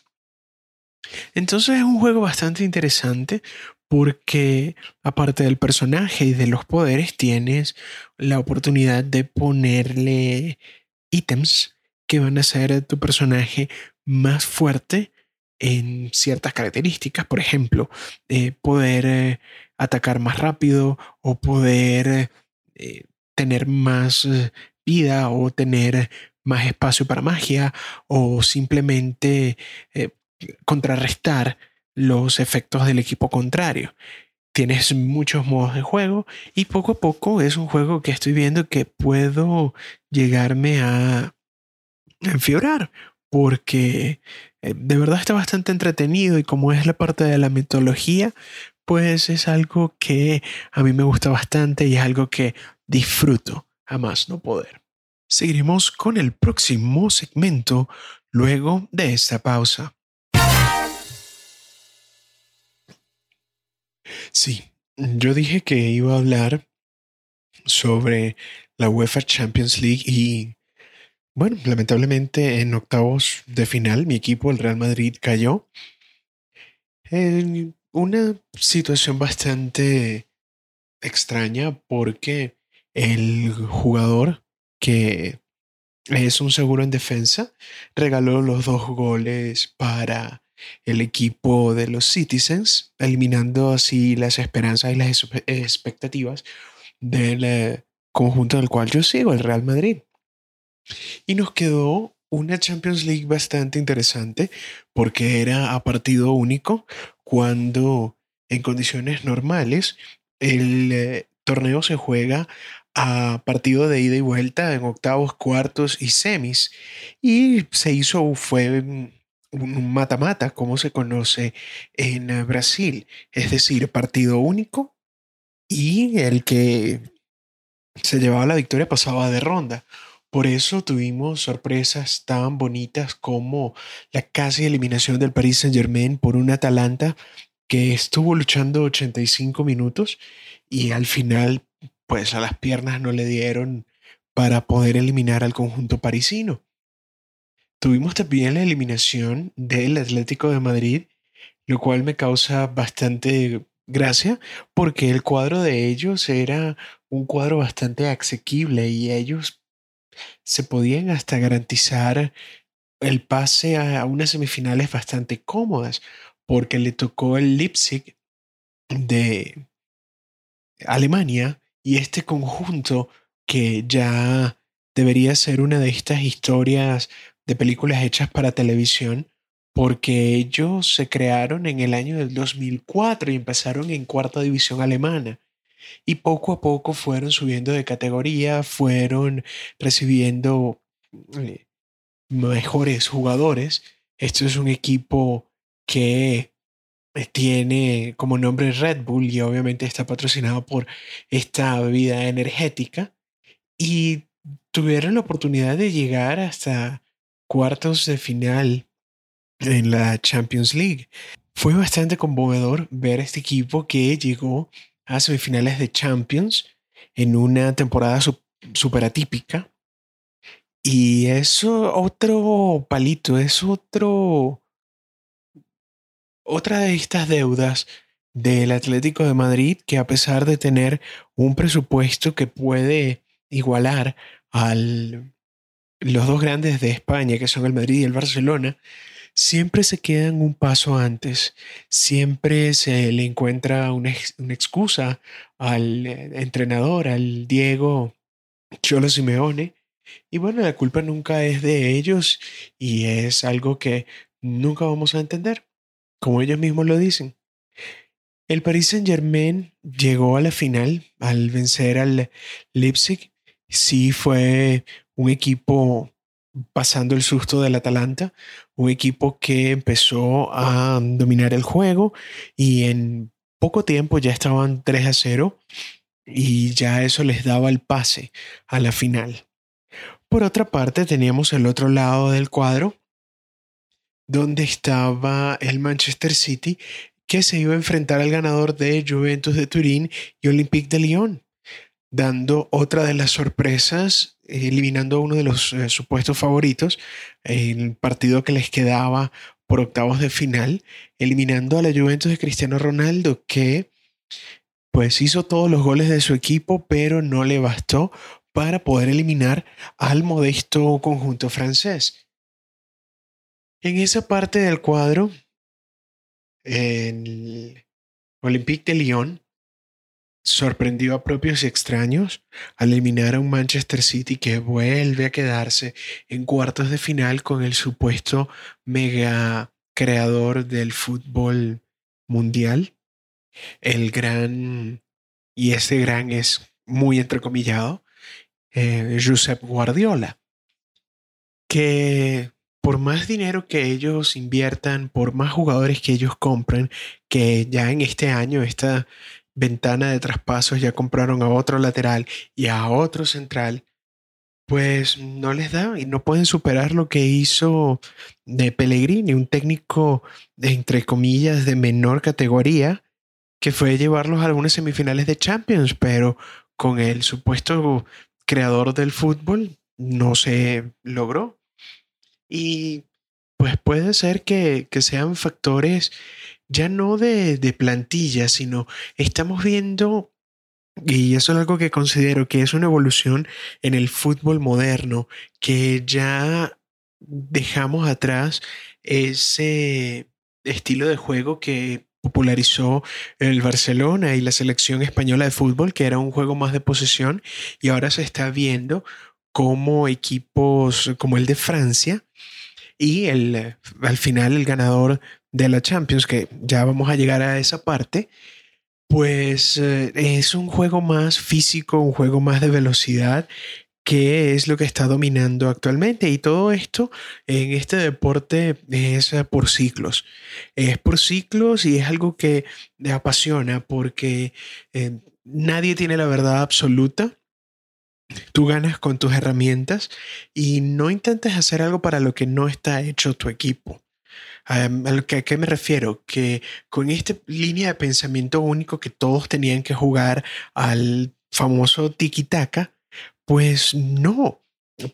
Entonces es un juego bastante interesante porque aparte del personaje y de los poderes tienes la oportunidad de ponerle ítems que van a hacer tu personaje más fuerte en ciertas características, por ejemplo, eh, poder eh, atacar más rápido o poder eh, tener más vida o tener más espacio para magia o simplemente contrarrestar los efectos del equipo contrario. tienes muchos modos de juego y poco a poco es un juego que estoy viendo que puedo llegarme a enfiorar porque eh, de verdad está bastante entretenido y como es la parte de la mitología, pues es algo que a mí me gusta bastante y es algo que disfruto a más no poder. Seguiremos con el próximo segmento luego de esta pausa. Sí, yo dije que iba a hablar sobre la UEFA Champions League y bueno, lamentablemente en octavos de final mi equipo, el Real Madrid, cayó en una situación bastante extraña porque el jugador que es un seguro en defensa regaló los dos goles para el equipo de los Citizens, eliminando así las esperanzas y las expectativas del eh, conjunto del cual yo sigo, el Real Madrid. Y nos quedó una Champions League bastante interesante porque era a partido único cuando en condiciones normales el eh, torneo se juega a partido de ida y vuelta en octavos, cuartos y semis. Y se hizo, fue un mata-mata, como se conoce en Brasil, es decir, partido único y el que se llevaba la victoria pasaba de ronda. Por eso tuvimos sorpresas tan bonitas como la casi eliminación del Paris Saint-Germain por un Atalanta que estuvo luchando 85 minutos y al final pues a las piernas no le dieron para poder eliminar al conjunto parisino. Tuvimos también la eliminación del Atlético de Madrid, lo cual me causa bastante gracia porque el cuadro de ellos era un cuadro bastante asequible y ellos se podían hasta garantizar el pase a unas semifinales bastante cómodas porque le tocó el Leipzig de Alemania y este conjunto que ya debería ser una de estas historias de películas hechas para televisión, porque ellos se crearon en el año del 2004 y empezaron en cuarta división alemana. Y poco a poco fueron subiendo de categoría, fueron recibiendo eh, mejores jugadores. Esto es un equipo que eh, tiene como nombre Red Bull y obviamente está patrocinado por esta bebida energética. Y tuvieron la oportunidad de llegar hasta cuartos de final en la Champions League. Fue bastante conmovedor ver este equipo que llegó a semifinales de Champions en una temporada súper atípica. Y es otro palito, es otro. Otra de estas deudas del Atlético de Madrid que a pesar de tener un presupuesto que puede igualar al los dos grandes de España, que son el Madrid y el Barcelona, siempre se quedan un paso antes, siempre se le encuentra una, excusa al eh, entrenador, al Diego Cholo Simeone, y bueno, la culpa nunca es de ellos y es algo que nunca vamos a entender, como ellos mismos lo dicen. El Paris Saint Germain llegó a la final al vencer al Leipzig. Sí fue un equipo pasando el susto del Atalanta, un equipo que empezó a dominar el juego y en poco tiempo ya estaban 3 a 0 y ya eso les daba el pase a la final. Por otra parte, teníamos el otro lado del cuadro, donde estaba el Manchester City, que se iba a enfrentar al ganador de Juventus de Turín y Olympique de Lyon dando otra de las sorpresas, eliminando uno de los eh, supuestos favoritos, el partido que les quedaba por octavos de final, eliminando a la Juventus de Cristiano Ronaldo, que pues hizo todos los goles de su equipo, pero no le bastó para poder eliminar al modesto conjunto francés. En esa parte del cuadro, el Olympique de Lyon sorprendió a propios y extraños al eliminar a un Manchester City que vuelve a quedarse en cuartos de final con el supuesto mega creador del fútbol mundial. el gran, y ese gran es muy entrecomillado, eh, Josep Guardiola, que por más dinero que ellos inviertan, por más jugadores que ellos compren, que ya en este año, esta ventana de traspasos, ya compraron a otro lateral y a otro central, pues no les da y no pueden superar lo que hizo de Pellegrini, un técnico entre comillas de menor categoría, que fue llevarlos a algunas semifinales de Champions, pero con el supuesto creador del fútbol no se logró. Y pues puede ser que, sean factores ya no de, de plantilla, sino estamos viendo y eso es algo que considero que es una evolución en el fútbol moderno, que ya dejamos atrás ese estilo de juego que popularizó el Barcelona y la selección española de fútbol, que era un juego más de posesión, y ahora se está viendo como equipos como el de Francia y el, al final el ganador de la Champions, que ya vamos a llegar a esa parte, pues eh, es un juego más físico, un juego más de velocidad, que es lo que está dominando actualmente. Y todo esto en este deporte es por ciclos. Es por ciclos y es algo que me apasiona porque eh, nadie tiene la verdad absoluta. Tú ganas con tus herramientas y no intentes hacer algo para lo que no está hecho tu equipo. ¿A, qué me refiero? Que con esta línea de pensamiento único que todos tenían que jugar al famoso tiki-taka, pues no,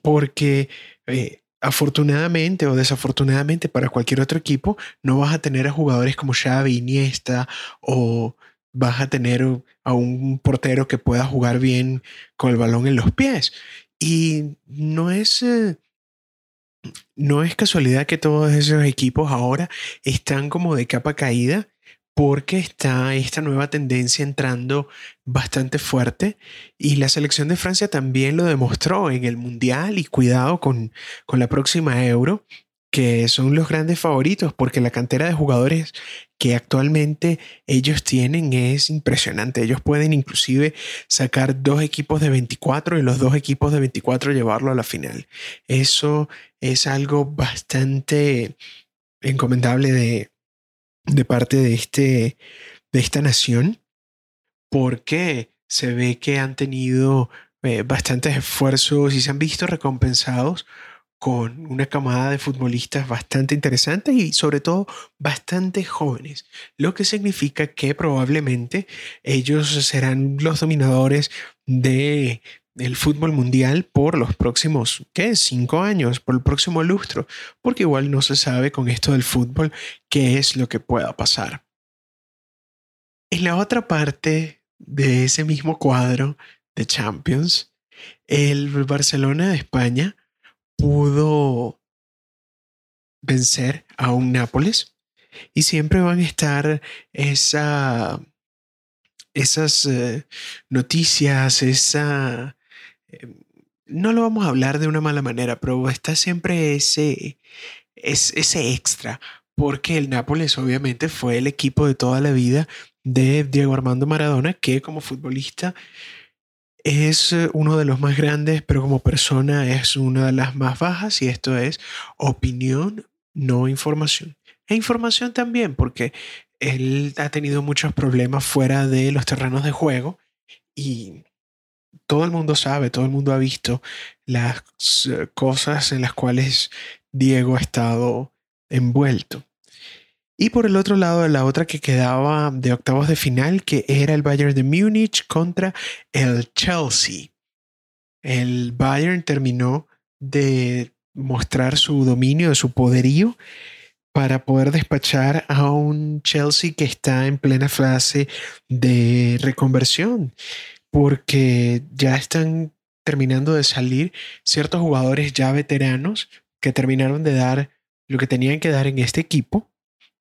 porque eh, afortunadamente o desafortunadamente para cualquier otro equipo no vas a tener a jugadores como Xavi, Iniesta o vas a tener a un portero que pueda jugar bien con el balón en los pies. Y no es, eh, no es casualidad que todos esos equipos ahora están como de capa caída porque está esta nueva tendencia entrando bastante fuerte. Y la selección de Francia también lo demostró en el Mundial y cuidado con, con la próxima Euro, que son los grandes favoritos porque la cantera de jugadores que actualmente ellos tienen es impresionante. Ellos pueden inclusive sacar dos equipos de 24 y los dos equipos de 24 llevarlo a la final. Eso es algo bastante encomendable de, de parte de, este, de esta nación porque se ve que han tenido eh, bastantes esfuerzos y se han visto recompensados con una camada de futbolistas bastante interesantes y sobre todo bastante jóvenes, lo que significa que probablemente ellos serán los dominadores de el fútbol mundial por los próximos, ¿qué? Cinco años, por el próximo lustro, porque igual no se sabe con esto del fútbol qué es lo que pueda pasar. En la otra parte de ese mismo cuadro de Champions, el Barcelona de España pudo vencer a un Nápoles. Y siempre van a estar esa, esas eh, noticias, esa Em, no lo vamos a hablar de una mala manera, pero está siempre ese, ese extra, porque el Nápoles obviamente fue el equipo de toda la vida de Diego Armando Maradona, que como futbolista es eh, uno de los más grandes, pero como persona es una de las más bajas, y esto es opinión, no información. E información también, porque él ha tenido muchos problemas fuera de los terrenos de juego y todo el mundo sabe, todo el mundo ha visto las eh, cosas en las cuales Diego ha estado envuelto. Y por el otro lado, la otra que quedaba de octavos de final, que era el Bayern de Múnich contra el Chelsea. El Bayern terminó de mostrar su dominio, de su poderío, para poder despachar a un Chelsea que está en plena fase de reconversión porque ya están terminando de salir ciertos jugadores ya veteranos que terminaron de dar lo que tenían que dar en este equipo,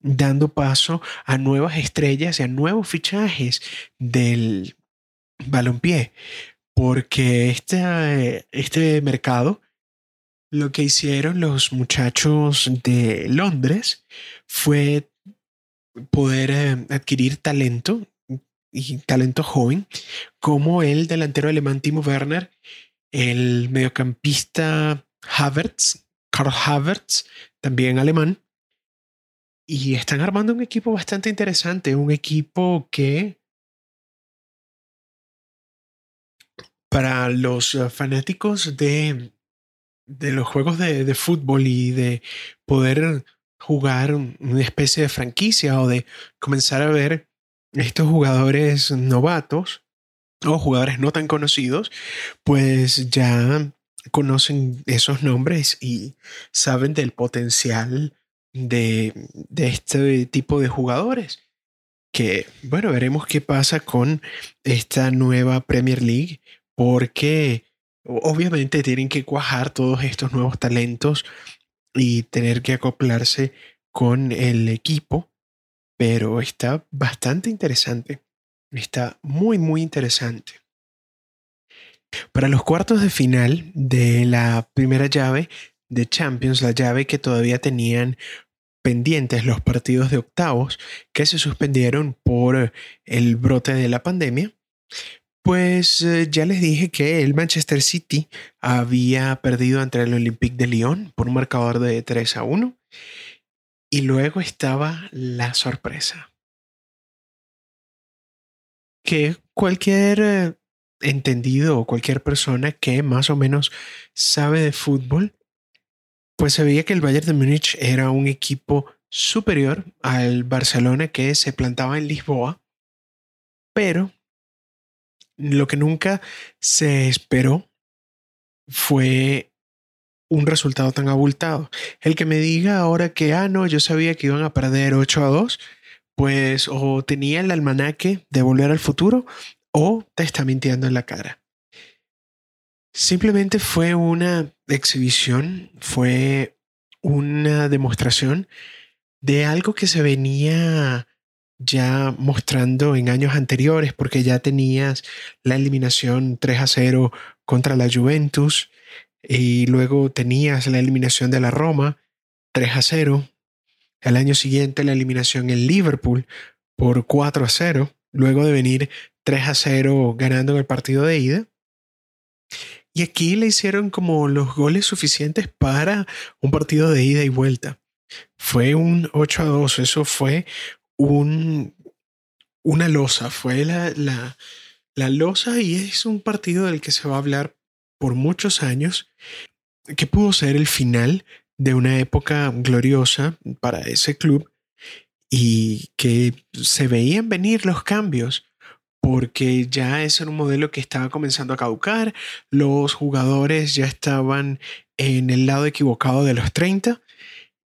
dando paso a nuevas estrellas y a nuevos fichajes del balompié, porque este, este mercado, lo que hicieron los muchachos de Londres fue poder eh, adquirir talento y talento joven, como el delantero alemán Timo Werner, el mediocampista Havertz, Karl Havertz, también alemán. Y están armando un equipo bastante interesante, un equipo que para los fanáticos de, de los juegos de, de fútbol y de poder jugar una especie de franquicia o de comenzar a ver estos jugadores novatos o jugadores no tan conocidos, pues ya conocen esos nombres y saben del potencial de, de este tipo de jugadores. Que, bueno, veremos qué pasa con esta nueva Premier League, porque obviamente tienen que cuajar todos estos nuevos talentos y tener que acoplarse con el equipo, pero está bastante interesante. Está muy, muy interesante. Para los cuartos de final de la primera llave de Champions, la llave que todavía tenían pendientes los partidos de octavos que se suspendieron por el brote de la pandemia, pues eh, ya les dije que el Manchester City había perdido ante el Olympique de Lyon por un marcador de 3 a 1. Y luego estaba la sorpresa. Que cualquier eh, entendido o cualquier persona que más o menos sabe de fútbol, pues sabía que el Bayern de Múnich era un equipo superior al Barcelona que se plantaba en Lisboa, pero lo que nunca se esperó fue un resultado tan abultado. El que me diga ahora que, ah, no, yo sabía que iban a perder 8 a 2, pues o tenía el almanaque de volver al futuro o te está mintiendo en la cara. Simplemente fue una exhibición, fue una demostración de algo que se venía ya mostrando en años anteriores, porque ya tenías la eliminación 3 a 0 contra la Juventus y luego tenías la eliminación de la Roma 3 a 0. El año siguiente la eliminación en Liverpool por 4 a 0, luego de venir 3 a 0 ganando en el partido de ida. Y aquí le hicieron como los goles suficientes para un partido de ida y vuelta. Fue un 8 a 2, eso fue un, una losa, fue la, la, la losa y es un partido del que se va a hablar por muchos años, que pudo ser el final de una época gloriosa para ese club y que se veían venir los cambios porque ya ese era un modelo que estaba comenzando a caducar, los jugadores ya estaban en el lado equivocado de los 30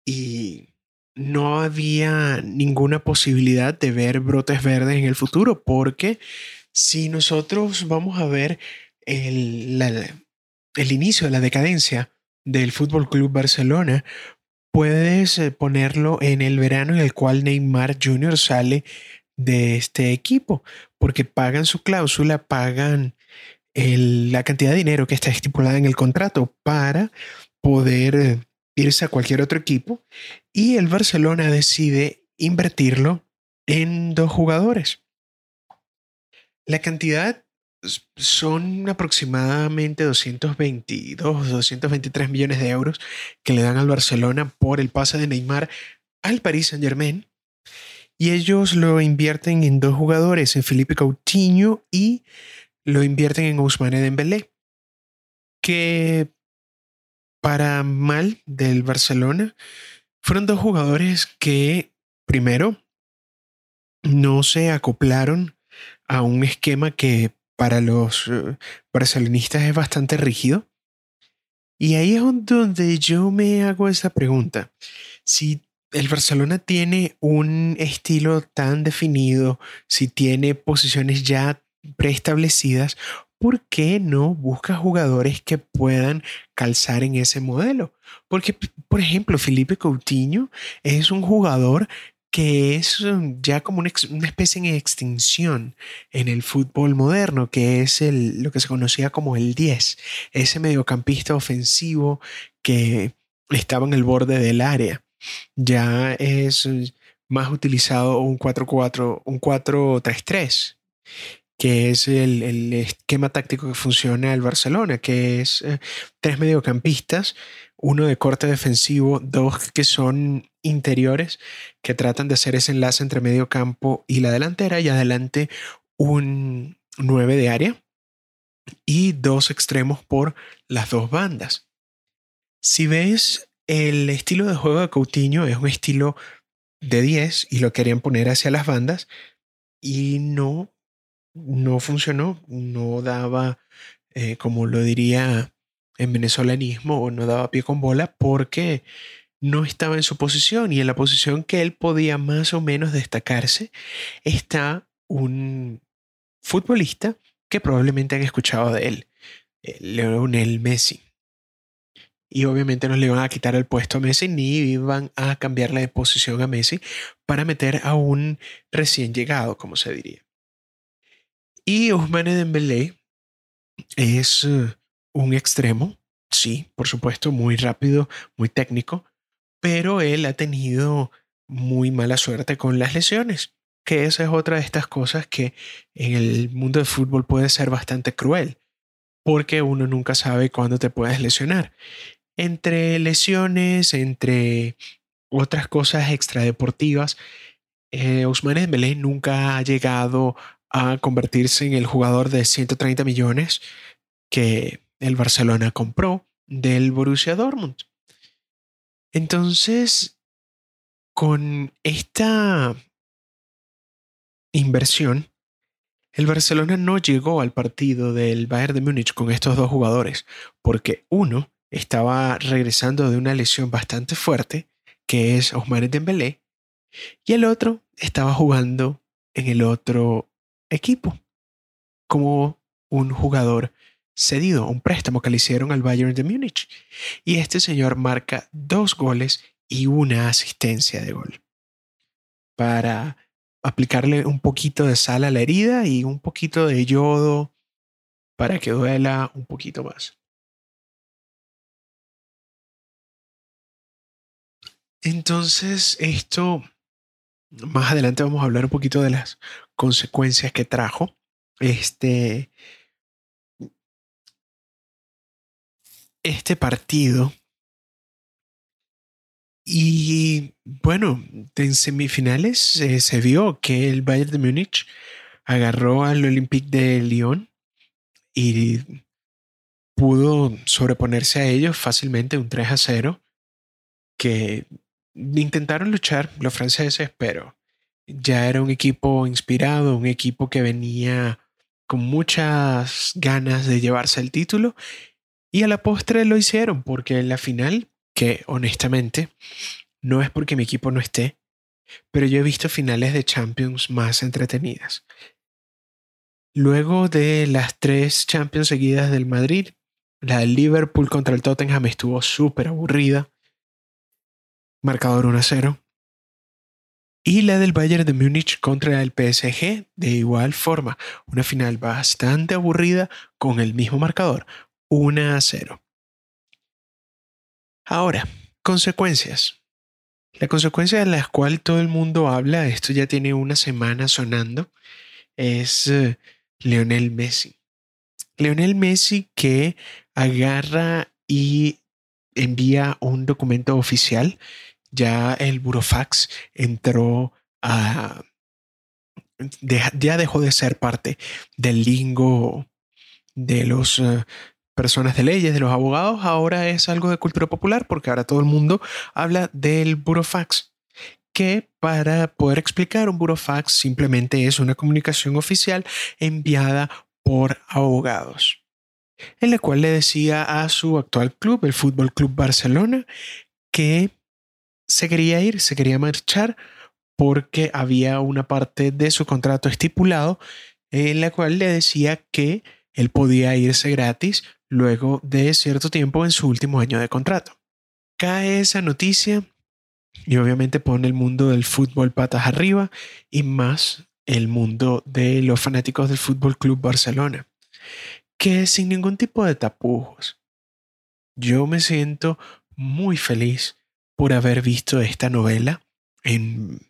y no había ninguna posibilidad de ver brotes verdes en el futuro, porque si nosotros vamos a ver el, el inicio de la decadencia del Fútbol Club Barcelona, puedes eh, ponerlo en el verano en el cual Neymar Jr. sale de este equipo, porque pagan su cláusula, pagan la cantidad de dinero que está estipulada en el contrato para poder eh, irse a cualquier otro equipo y el Barcelona decide invertirlo en dos jugadores. La cantidad son aproximadamente 222, 223 millones de euros que le dan al Barcelona por el pase de Neymar al Paris Saint Germain. Y ellos lo invierten en dos jugadores, en Felipe Coutinho y lo invierten en Ousmane Dembélé, que para mal del Barcelona, fueron dos jugadores que, primero, no se acoplaron a un esquema que para los eh, barcelonistas es bastante rígido. Y ahí es donde yo me hago esa pregunta. Si el Barcelona tiene un estilo tan definido, si tiene posiciones ya preestablecidas, ¿por qué no busca jugadores que puedan calzar en ese modelo? Porque, por ejemplo, Felipe Coutinho es un jugador que es um, ya como una, especie en extinción en el fútbol moderno, que es el, lo que se conocía como el 10, ese mediocampista ofensivo que estaba en el borde del área. Ya es más utilizado un 4-4, un 4-3-3 que es el, esquema táctico que funciona el Barcelona, que es eh, tres mediocampistas, uno de corte defensivo, dos que son interiores, que tratan de hacer ese enlace entre medio campo y la delantera, y adelante un 9 de área y dos extremos por las dos bandas. Si ves el estilo de juego de Coutinho es un estilo de 10 y lo querían poner hacia las bandas y no no funcionó, no daba, eh, como lo diría en venezolanismo, o no daba pie con bola porque no estaba en su posición y en la posición que él podía más o menos destacarse está un futbolista que probablemente han escuchado de él, eh, Leonel Messi. Y obviamente no le iban a quitar el puesto a Messi ni iban a cambiarle de posición a Messi para meter a un recién llegado, como se diría. Y Ousmane Dembélé es eh, un extremo, sí, por supuesto, muy rápido, muy técnico, pero él ha tenido muy mala suerte con las lesiones, que esa es otra de estas cosas que en el mundo del fútbol puede ser bastante cruel, porque uno nunca sabe cuándo te puedes lesionar. Entre lesiones, entre otras cosas extradeportivas, eh, Ousmane Dembélé nunca ha llegado a convertirse en el jugador de 130 millones que el Barcelona compró del Borussia Dortmund. Entonces, con esta inversión, el Barcelona no llegó al partido del Bayern de Múnich con estos dos jugadores, porque uno estaba regresando de una lesión bastante fuerte, que es Ousmane Dembélé, y el otro estaba jugando en el otro equipo como un jugador cedido, un préstamo que le hicieron al Bayern de Múnich. Y este señor marca dos goles y una asistencia de gol para aplicarle un poquito de sal a la herida y un poquito de yodo para que duela un poquito más. Entonces, esto más adelante vamos a hablar un poquito de las consecuencias que trajo. Este, este partido. Y bueno, en semifinales eh, se vio que el Bayern de Múnich agarró al Olympique de Lyon y pudo sobreponerse a ellos fácilmente un 3 a 0 que intentaron luchar los franceses, pero ya era un equipo inspirado, un equipo que venía con muchas ganas de llevarse el título y a la postre lo hicieron porque en la final, que honestamente no es porque mi equipo no esté, pero yo he visto finales de Champions más entretenidas. Luego de las tres Champions seguidas del Madrid, la del Liverpool contra el Tottenham estuvo súper aburrida marcador 1 0. Y la del Bayern de Múnich contra el PSG de igual forma, una final bastante aburrida con el mismo marcador, 1 a 0. Ahora, consecuencias. La consecuencia de la cual todo el mundo habla, esto ya tiene una semana sonando, es uh, Lionel Messi. Lionel Messi que agarra y envía un documento oficial ya el burofax entró a... ya dejó de ser parte del lingo de las eh, personas de leyes, de los abogados, ahora es algo de cultura popular porque ahora todo el mundo habla del burofax, que para poder explicar un burofax simplemente es una comunicación oficial enviada por abogados, en la cual le decía a su actual club, el Fútbol Club Barcelona, que se quería ir, se quería marchar porque había una parte de su contrato estipulado en la cual le decía que él podía irse gratis luego de cierto tiempo en su último año de contrato. Cae esa noticia y obviamente pone el mundo del fútbol patas arriba y más el mundo de los fanáticos del Fútbol Club Barcelona, que sin ningún tipo de tapujos. Yo me siento muy feliz por haber visto esta novela en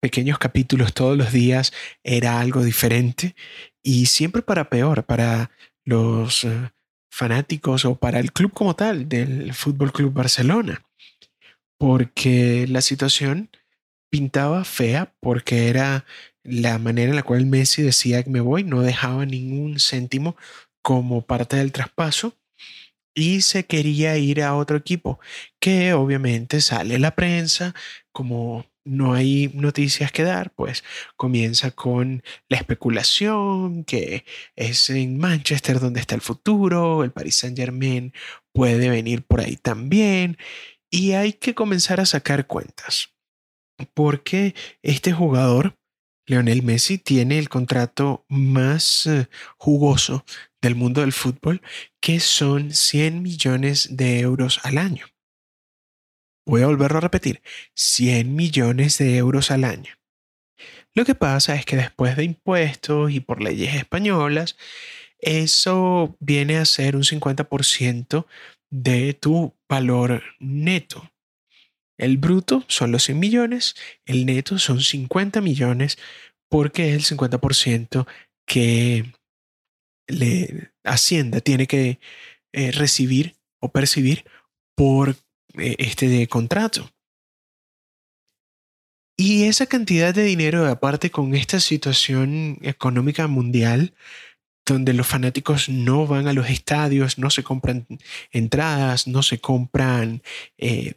pequeños capítulos todos los días era algo diferente y siempre para peor, para los eh, fanáticos o para el club como tal del Fútbol Club Barcelona, porque la situación pintaba fea porque era la manera en la cual Messi decía que me voy, no dejaba ningún céntimo como parte del traspaso y se quería ir a otro equipo, que obviamente sale la prensa, como no hay noticias que dar, pues comienza con la especulación que es en Manchester donde está el futuro, el Paris Saint Germain puede venir por ahí también y hay que comenzar a sacar cuentas, porque este jugador, Leonel Messi, tiene el contrato más eh, jugoso del mundo del fútbol, que son 100 millones de euros al año. Voy a volverlo a repetir, 100 millones de euros al año. Lo que pasa es que después de impuestos y por leyes españolas, eso viene a ser un 50% de tu valor neto. El bruto son los 100 millones, el neto son 50 millones porque es el 50% que le, Hacienda tiene que eh, recibir o percibir por eh, este contrato. Y esa cantidad de dinero, aparte con esta situación económica mundial, donde los fanáticos no van a los estadios, no se compran entradas, no se compran eh,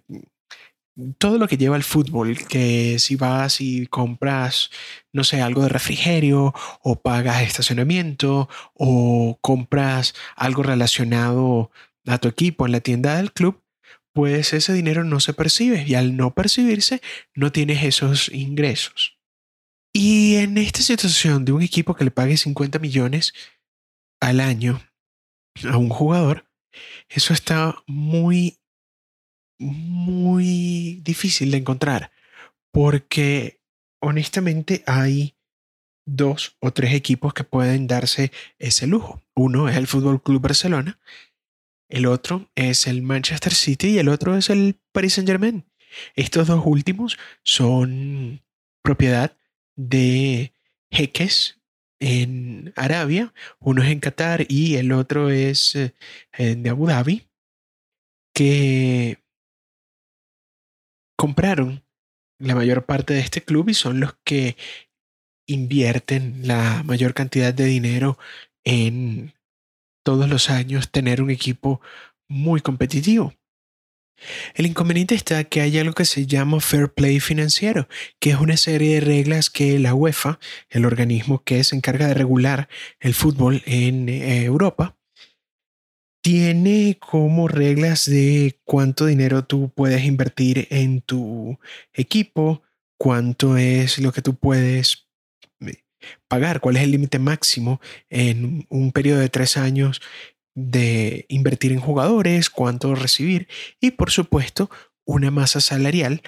todo lo que lleva el fútbol, que si vas y compras, no sé, algo de refrigerio o pagas estacionamiento o compras algo relacionado a tu equipo en la tienda del club, pues ese dinero no se percibe y al no percibirse no tienes esos ingresos. Y en esta situación de un equipo que le pague 50 millones al año a un jugador, eso está muy muy difícil de encontrar porque honestamente hay dos o tres equipos que pueden darse ese lujo. Uno es el Fútbol Club Barcelona, el otro es el Manchester City y el otro es el Paris Saint-Germain. Estos dos últimos son propiedad de jeques en Arabia, uno es en Qatar y el otro es eh, de Abu Dhabi, que compraron la mayor parte de este club y son los que invierten la mayor cantidad de dinero en todos los años tener un equipo muy competitivo. El inconveniente está que hay algo que se llama fair play financiero, que es una serie de reglas que la UEFA, el organismo que se encarga de regular el fútbol en eh, Europa, tiene como reglas de cuánto dinero tú puedes invertir en tu equipo, cuánto es lo que tú puedes eh, pagar, cuál es el límite máximo en un periodo de tres años de invertir en jugadores, cuánto recibir y por supuesto una masa salarial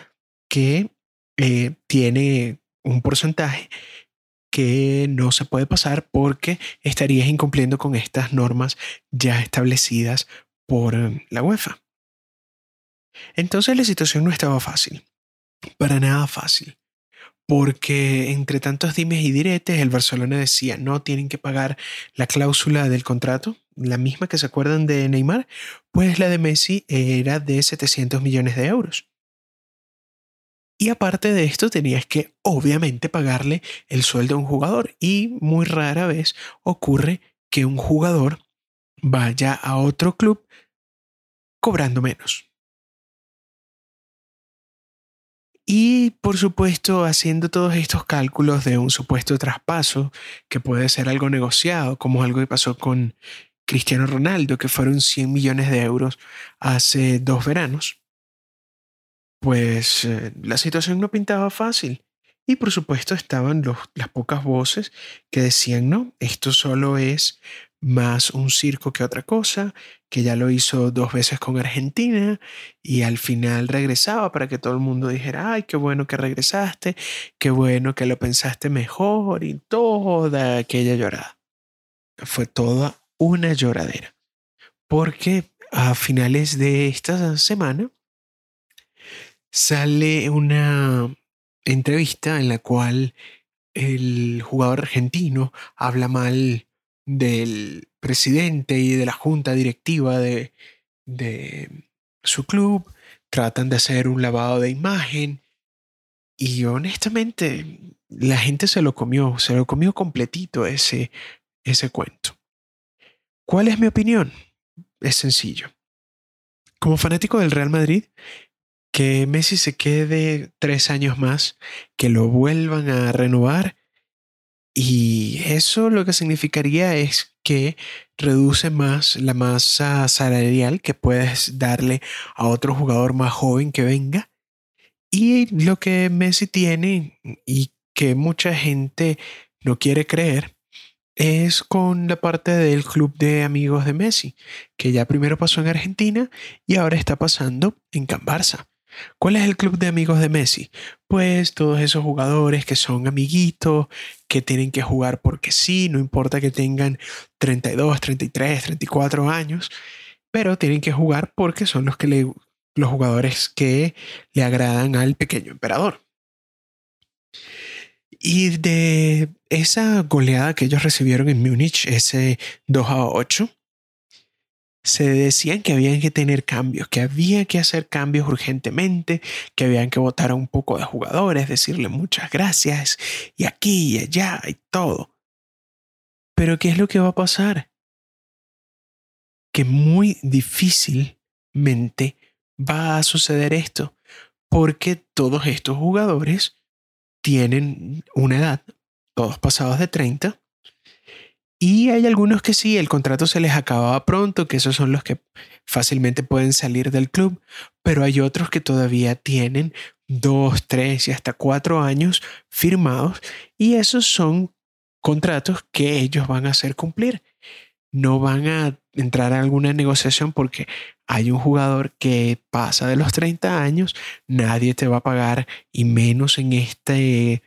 que eh, tiene un porcentaje que no se puede pasar porque estarías incumpliendo con estas normas ya establecidas por eh, la UEFA. Entonces la situación no estaba fácil, para nada fácil, porque entre tantos dimes y diretes el Barcelona decía no tienen que pagar la cláusula del contrato, la misma que se acuerdan de Neymar, pues la de Messi era de 700 millones de euros. Y aparte de esto, tenías que obviamente pagarle el sueldo a un jugador. Y muy rara vez ocurre que un jugador vaya a otro club cobrando menos. Y por supuesto, haciendo todos estos cálculos de un supuesto traspaso, que puede ser algo negociado, como algo que pasó con Cristiano Ronaldo, que fueron 100 millones de euros hace dos veranos pues eh, la situación no pintaba fácil. Y por supuesto estaban las pocas voces que decían, no, esto solo es más un circo que otra cosa, que ya lo hizo dos veces con Argentina y al final regresaba para que todo el mundo dijera, ay, qué bueno que regresaste, qué bueno que lo pensaste mejor y toda aquella llorada. Fue toda una lloradera. Porque a finales de esta semana sale una entrevista en la cual el jugador argentino habla mal del presidente y de la junta directiva de, de su club, tratan de hacer un lavado de imagen y honestamente la gente se lo comió, se lo comió completito ese, ese cuento. ¿Cuál es mi opinión? Es sencillo. Como fanático del Real Madrid, que Messi se quede tres años más, que lo vuelvan a renovar. Y eso lo que significaría es que reduce más la masa salarial que puedes darle a otro jugador más joven que venga. Y lo que Messi tiene y que mucha gente no quiere creer es con la parte del club de amigos de Messi, que ya primero pasó en Argentina y ahora está pasando en Can Barça. ¿Cuál es el club de amigos de Messi? Pues todos esos jugadores que son amiguitos, que tienen que jugar porque sí, no importa que tengan 32, 33, 34 años, pero tienen que jugar porque son los, que le, los jugadores que le agradan al pequeño emperador. Y de esa goleada que ellos recibieron en Múnich, ese 2 a 8, se decían que habían que tener cambios, que había que hacer cambios urgentemente, que habían que votar a un poco de jugadores, decirle muchas gracias y aquí y allá y todo. Pero ¿qué es lo que va a pasar? Que muy difícilmente va a suceder esto, porque todos estos jugadores tienen una edad, todos pasados de 30, y hay algunos que sí, el contrato se les acababa pronto, que esos son los que fácilmente pueden salir del club, pero hay otros que todavía tienen dos, tres y hasta cuatro años firmados y esos son contratos que ellos van a hacer cumplir. No van a entrar a alguna negociación porque hay un jugador que pasa de los 30 años, nadie te va a pagar y menos en este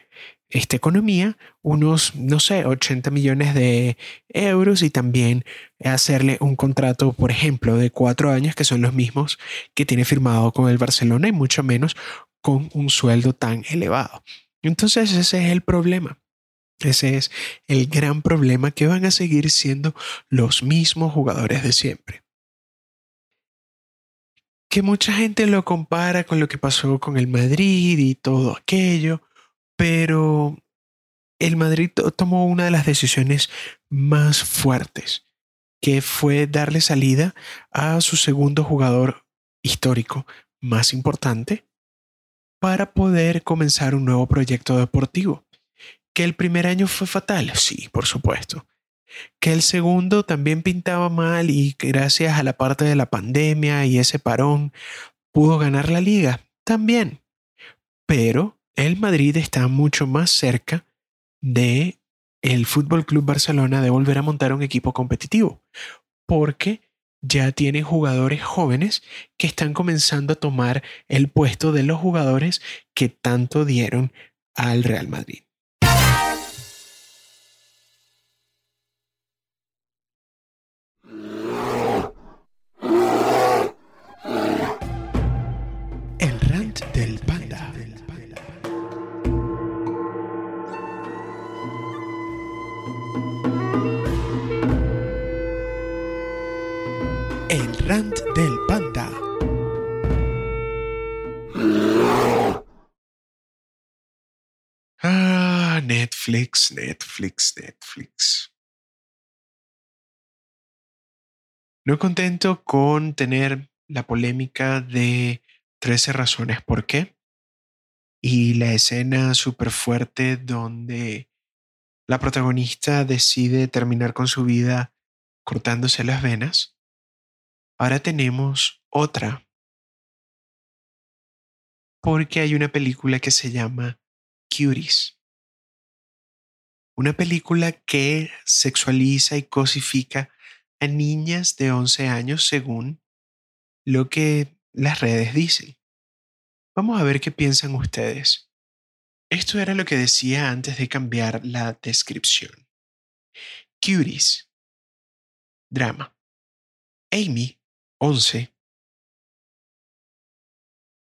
esta economía unos, no sé, 80 millones de euros y también hacerle un contrato, por ejemplo, de cuatro años, que son los mismos que tiene firmado con el Barcelona y mucho menos con un sueldo tan elevado. Entonces ese es el problema. Ese es el gran problema que van a seguir siendo los mismos jugadores de siempre. Que mucha gente lo compara con lo que pasó con el Madrid y todo aquello pero el Madrid tomó una de las decisiones más fuertes, que fue darle salida a su segundo jugador histórico más importante para poder comenzar un nuevo proyecto deportivo. Que el primer año fue fatal, sí, por supuesto. Que el segundo también pintaba mal y gracias a la parte de la pandemia y ese parón pudo ganar la liga, también. Pero el Madrid está mucho más cerca de el Fútbol Club Barcelona de volver a montar un equipo competitivo, porque ya tienen jugadores jóvenes que están comenzando a tomar el puesto de los jugadores que tanto dieron al Real Madrid. Del Panda. Ah, Netflix, Netflix, Netflix. No contento con tener la polémica de 13 razones por qué y la escena súper fuerte donde la protagonista decide terminar con su vida cortándose las venas. Ahora tenemos otra. Porque hay una película que se llama Cuties. Una película que sexualiza y cosifica a niñas de 11 años según lo que las redes dicen. Vamos a ver qué piensan ustedes. Esto era lo que decía antes de cambiar la descripción. Cuties. Drama. Amy 11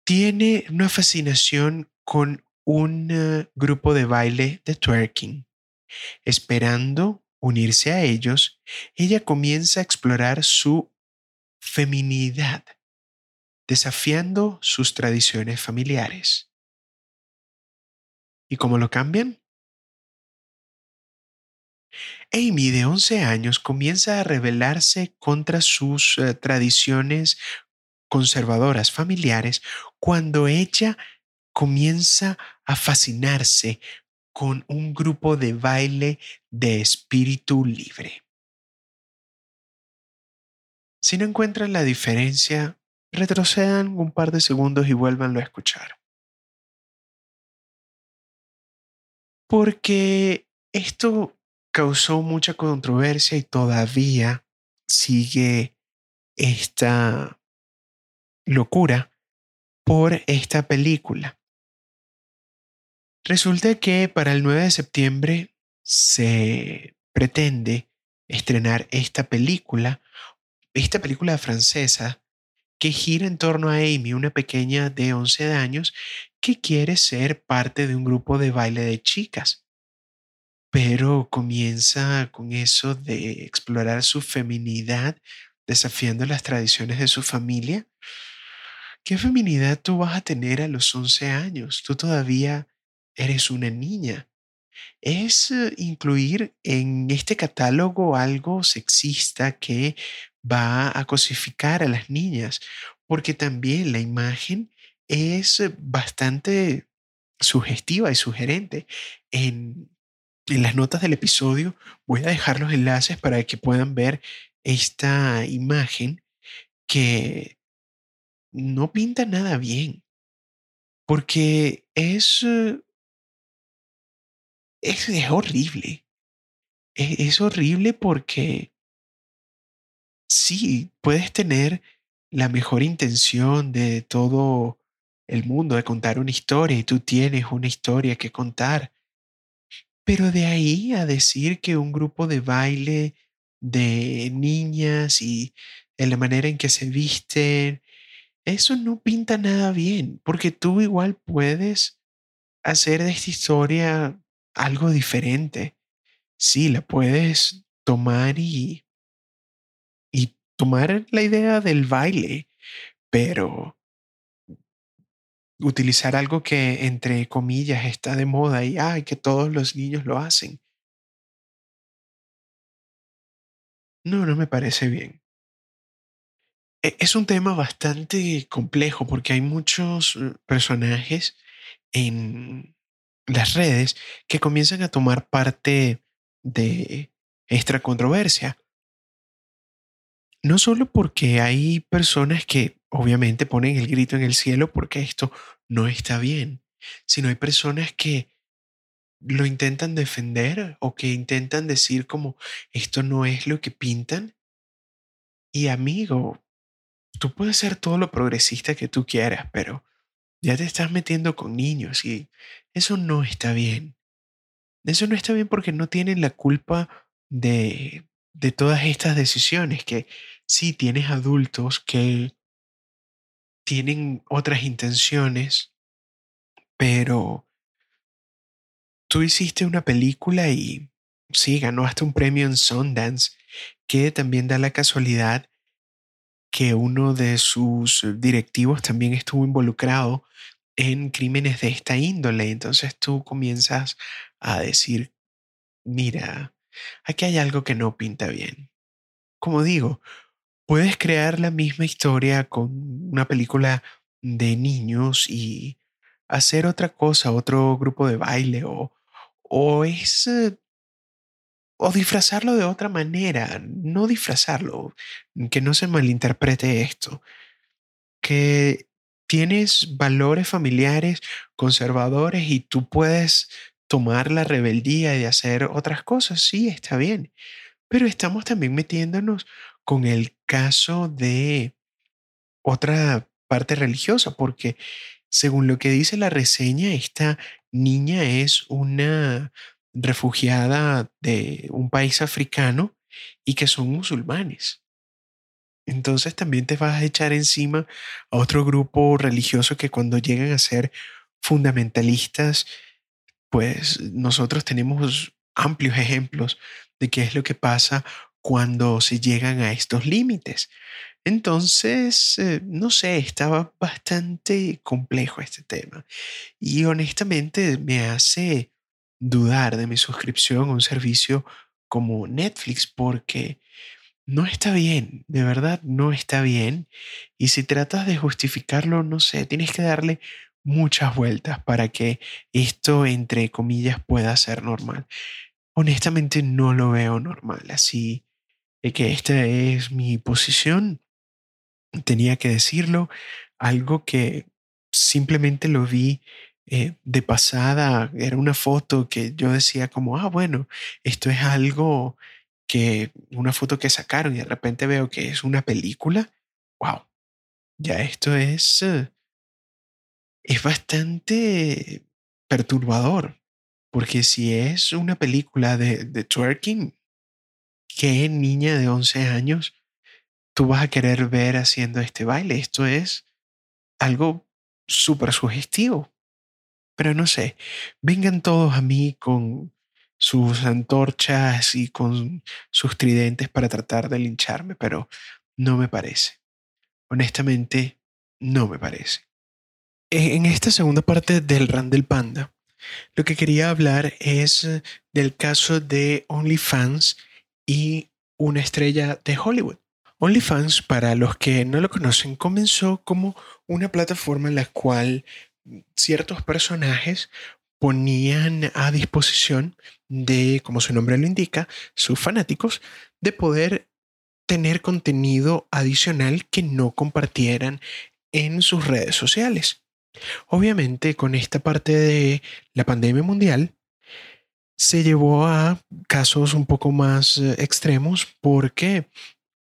tiene una fascinación con un eh, grupo de baile de twerking. Esperando unirse a ellos, ella comienza a explorar su feminidad, desafiando sus tradiciones familiares. ¿Y cómo lo cambian? Amy, de 11 años, comienza a rebelarse contra sus eh, tradiciones conservadoras familiares cuando ella comienza a fascinarse con un grupo de baile de espíritu libre. Si no encuentran la diferencia, retrocedan un par de segundos y vuélvanlo a escuchar. Porque esto causó mucha controversia y todavía sigue esta locura por esta película. Resulta que para el 9 de septiembre se pretende estrenar esta película, esta película francesa que gira en torno a Amy, una pequeña de 11 años que quiere ser parte de un grupo de baile de chicas. Pero comienza con eso de explorar su feminidad, desafiando las tradiciones de su familia. ¿Qué feminidad tú vas a tener a los 11 años? Tú todavía eres una niña. Es eh, incluir en este catálogo algo sexista que va a cosificar a las niñas, porque también la imagen es eh, bastante sugestiva y sugerente. En, en las notas del episodio voy a dejar los enlaces para que puedan ver esta imagen que no pinta nada bien, porque es eh, es, horrible. Es, es horrible porque sí, puedes tener la mejor intención de todo el mundo de contar una historia y tú tienes una historia que contar. Pero de ahí a decir que un grupo de baile de niñas y en la manera en que se visten, eso no pinta nada bien, porque tú igual puedes hacer de esta historia algo diferente. Sí, la puedes tomar y, y tomar la idea del baile, pero utilizar algo que entre comillas está de moda y ay, que todos los niños lo hacen. No, no me parece bien. E, es un tema bastante complejo porque hay muchos eh, personajes en, las redes que comienzan a tomar parte de esta controversia. No solo porque hay personas que obviamente ponen el grito en el cielo porque esto no está bien, sino hay personas que lo intentan defender o que intentan decir como esto no es lo que pintan. Y amigo, tú puedes ser todo lo progresista que tú quieras, pero ya te estás metiendo con niños y eso no está bien. Eso no está bien porque no tienen la culpa de, de todas estas decisiones, que sí tienes adultos que tienen otras intenciones, pero tú hiciste una película y sí, ganó hasta un premio en Sundance, que también da la casualidad que uno de sus directivos también estuvo involucrado en crímenes de esta índole. Entonces tú comienzas a decir, mira, aquí hay algo que no pinta bien. Como digo, puedes crear la misma historia con una película de niños y hacer otra cosa, otro grupo de baile o, o es eh, o disfrazarlo de otra manera, no disfrazarlo, que no se malinterprete esto, que tienes valores familiares conservadores y tú puedes tomar la rebeldía y hacer otras cosas, sí, está bien, pero estamos también metiéndonos con el caso de otra parte religiosa, porque según lo que dice la reseña, esta niña es una refugiada de un país africano y que son musulmanes. Entonces también te vas a echar encima a otro grupo religioso que cuando llegan a ser fundamentalistas, pues nosotros tenemos amplios ejemplos de qué es lo que pasa cuando se llegan a estos límites. Entonces, eh, no sé, estaba bastante complejo este tema y honestamente me hace dudar de mi suscripción a un servicio como Netflix porque no está bien, de verdad no está bien. Y si tratas de justificarlo, no sé, tienes que darle muchas vueltas para que esto, entre comillas, pueda ser normal. Honestamente no lo veo normal, así que esta es mi posición tenía que decirlo, algo que simplemente lo vi eh, de pasada, era una foto que yo decía como, ah, bueno, esto es algo que, una foto que sacaron y de repente veo que es una película, wow, ya esto es, eh, es bastante perturbador, porque si es una película de, de twerking, ¿qué niña de 11 años tú vas a querer ver haciendo este baile. Esto es algo súper sugestivo. Pero no sé, vengan todos a mí con sus antorchas y con sus tridentes para tratar de lincharme, pero no me parece. Honestamente, no me parece. E, en esta segunda parte del Run del Panda, lo que quería hablar es del caso de OnlyFans y una estrella de Hollywood. OnlyFans, para los que no lo conocen, comenzó como una plataforma en la cual ciertos personajes ponían a disposición de, como su nombre lo indica, sus fanáticos, de poder tener contenido adicional que no compartieran en sus redes sociales. Obviamente, con esta parte de la pandemia mundial, se llevó a casos un poco más eh, extremos porque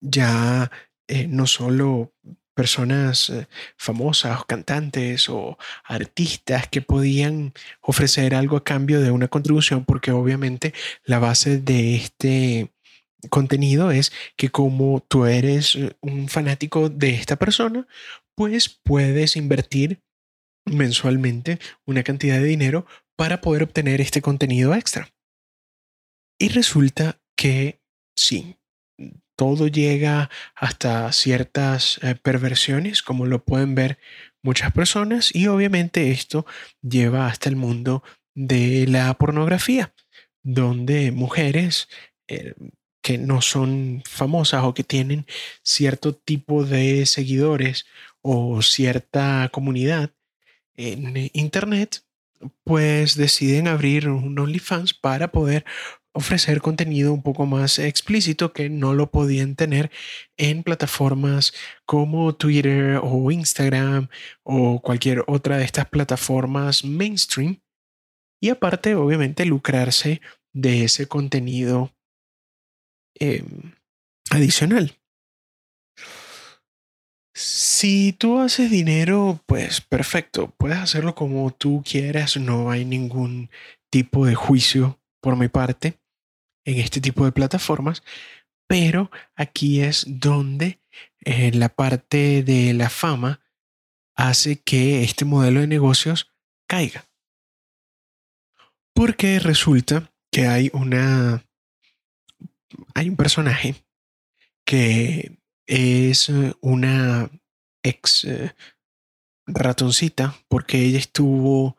ya eh, no solo personas eh, famosas cantantes o artistas que podían ofrecer algo a cambio de una contribución porque obviamente la base de este contenido es que como tú eres un fanático de esta persona, pues puedes invertir mensualmente una cantidad de dinero para poder obtener este contenido extra. Y resulta que sí, todo llega hasta ciertas eh, perversiones, como lo pueden ver muchas personas, y obviamente esto lleva hasta el mundo de la pornografía, donde mujeres eh, que no son famosas o que tienen cierto tipo de seguidores o cierta comunidad en Internet, pues deciden abrir un OnlyFans para poder ofrecer contenido un poco más explícito que no lo podían tener en plataformas como Twitter o Instagram o cualquier otra de estas plataformas mainstream. Y aparte, obviamente, lucrarse de ese contenido em, adicional. Si tú haces dinero, pues perfecto, puedes hacerlo como tú quieras, no hay ningún tipo de juicio por mi parte en este tipo de plataformas, pero aquí es donde eh, la parte de la fama hace que este modelo de negocios caiga. Porque resulta que hay una hay un personaje que es una ex eh, ratoncita porque ella estuvo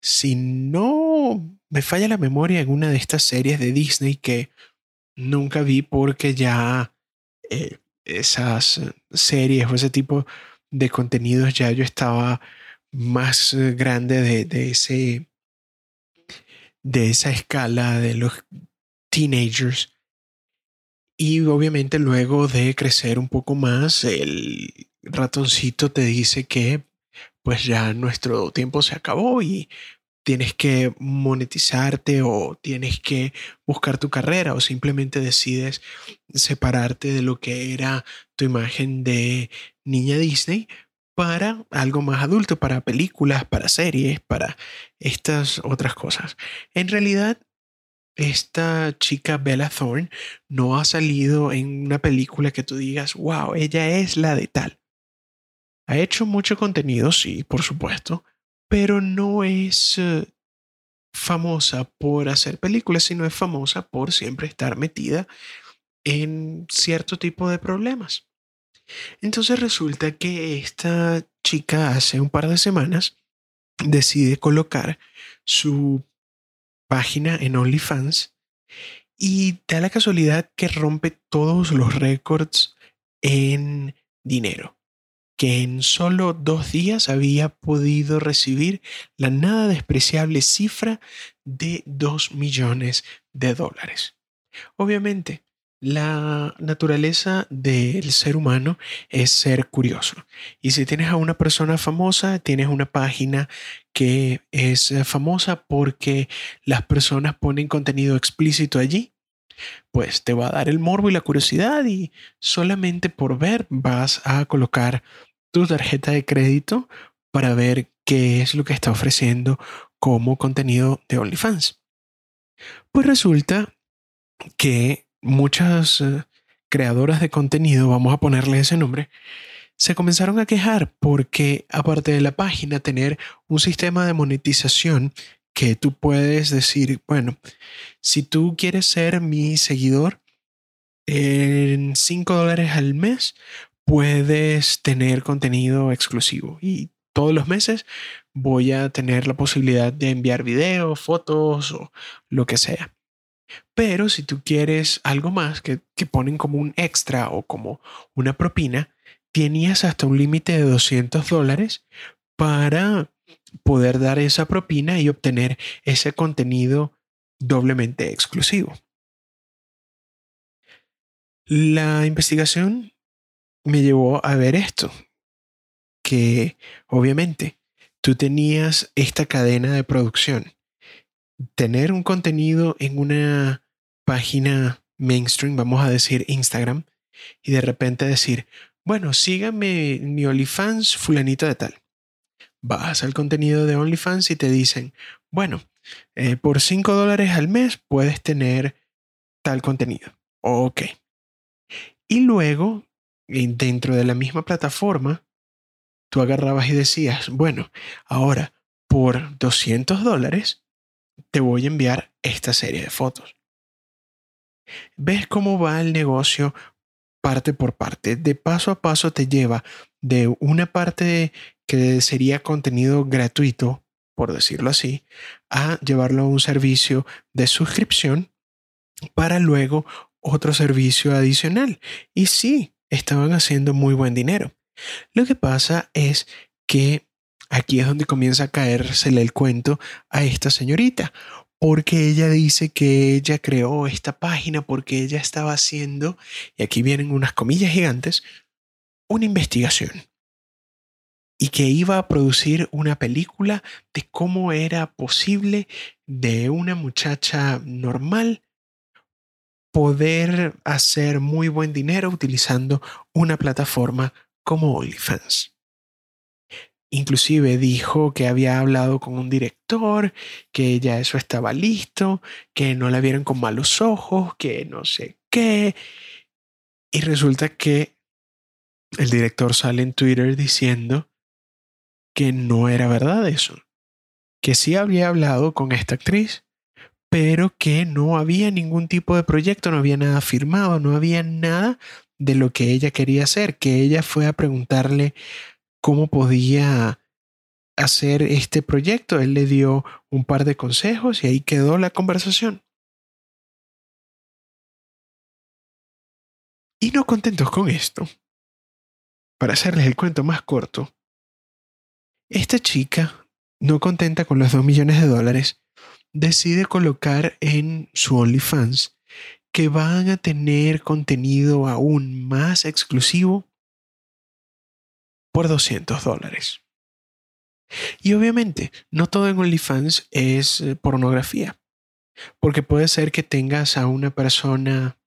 si no me falla la memoria en una de estas series de Disney que nunca vi porque ya eh, esas series o ese tipo de contenidos ya yo estaba más grande de, de ese de esa escala de los teenagers y obviamente luego de crecer un poco más el ratoncito te dice que pues ya nuestro tiempo se acabó y tienes que monetizarte o tienes que buscar tu carrera o simplemente decides separarte de lo que era tu imagen de niña Disney para algo más adulto, para películas, para series, para estas otras cosas. En realidad, esta chica Bella Thorne no ha salido en una película que tú digas, wow, ella es la de tal. Ha hecho mucho contenido, sí, por supuesto, pero no es eh, famosa por hacer películas, sino es famosa por siempre estar metida en cierto tipo de problemas. Entonces resulta que esta chica hace un par de semanas decide colocar su página en OnlyFans y da la casualidad que rompe todos los récords en dinero que en solo dos días había podido recibir la nada despreciable cifra de 2 millones de dólares. Obviamente, la naturaleza del ser humano es ser curioso. Y si tienes a una persona famosa, tienes una página que es famosa porque las personas ponen contenido explícito allí, pues te va a dar el morbo y la curiosidad y solamente por ver vas a colocar tu tarjeta de crédito para ver qué es lo que está ofreciendo como contenido de OnlyFans. Pues resulta que muchas eh, creadoras de contenido, vamos a ponerle ese nombre, se comenzaron a quejar porque aparte de la página tener un sistema de monetización que tú puedes decir, bueno, si tú quieres ser mi seguidor en 5 dólares al mes, puedes tener contenido exclusivo y todos los meses voy a tener la posibilidad de enviar videos, fotos o lo que sea. Pero si tú quieres algo más que, ponen como un extra o como una propina, tenías hasta un límite de 200 dólares para poder dar esa propina y obtener ese contenido doblemente exclusivo. La investigación me llevó a ver esto, que obviamente tú tenías esta cadena de producción. Tener un contenido en una página mainstream, vamos a decir Instagram, y de repente decir, bueno, síganme mi OnlyFans fulanito de tal. Vas al contenido de OnlyFans y te dicen, bueno, eh, por 5 dólares al mes puedes tener tal contenido. Ok. Y luego dentro de la misma plataforma, tú agarrabas y decías, bueno, ahora por 200 dólares te voy a enviar esta serie de fotos. ¿Ves cómo va el negocio parte por parte? De paso a paso te lleva de una parte que sería contenido gratuito, por decirlo así, a llevarlo a un servicio de suscripción para luego otro servicio adicional. Y sí, estaban haciendo muy buen dinero. Lo que pasa es que aquí es donde comienza a caérsele el cuento a esta señorita, porque ella dice que ella creó esta página porque ella estaba haciendo, y aquí vienen unas comillas gigantes, una investigación. Y que iba a producir una película de cómo era posible de una muchacha normal poder hacer muy buen dinero utilizando una plataforma como OnlyFans. Inclusive dijo que había hablado con un director, que ya eso estaba listo, que no la vieron con malos ojos, que no sé qué. Y resulta que el director sale en Twitter diciendo que no era verdad eso, que sí había hablado con esta actriz, pero que no había ningún tipo de proyecto, no había nada firmado, no había nada de lo que ella quería hacer, que ella fue a preguntarle cómo podía hacer este proyecto. Él le dio un par de consejos y ahí quedó la conversación. Y no contentos con esto, para hacerles el cuento más corto, esta chica, no contenta con los dos millones de dólares, decide colocar en su OnlyFans que van a tener contenido aún más exclusivo por 200 dólares. Y obviamente, no todo en OnlyFans es eh, pornografía, porque puede ser que tengas a una persona,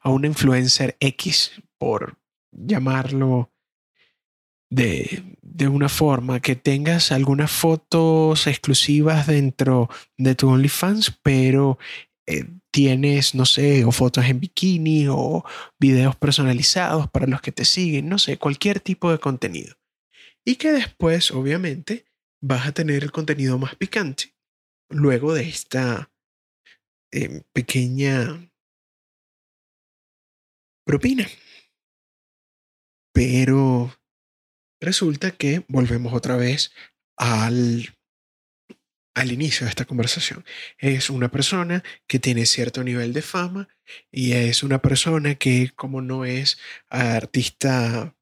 a un influencer X, por llamarlo de, de una forma, que tengas algunas fotos exclusivas dentro de tu OnlyFans, pero eh, tienes, no sé, o fotos en bikini o videos personalizados para los que te siguen, no sé, cualquier tipo de contenido. Y que después, obviamente, vas a tener el contenido más picante luego de esta em, pequeña propina. Pero resulta que volvemos otra vez al, al inicio de esta conversación. Es una persona que tiene cierto nivel de fama y es una persona que como no es artista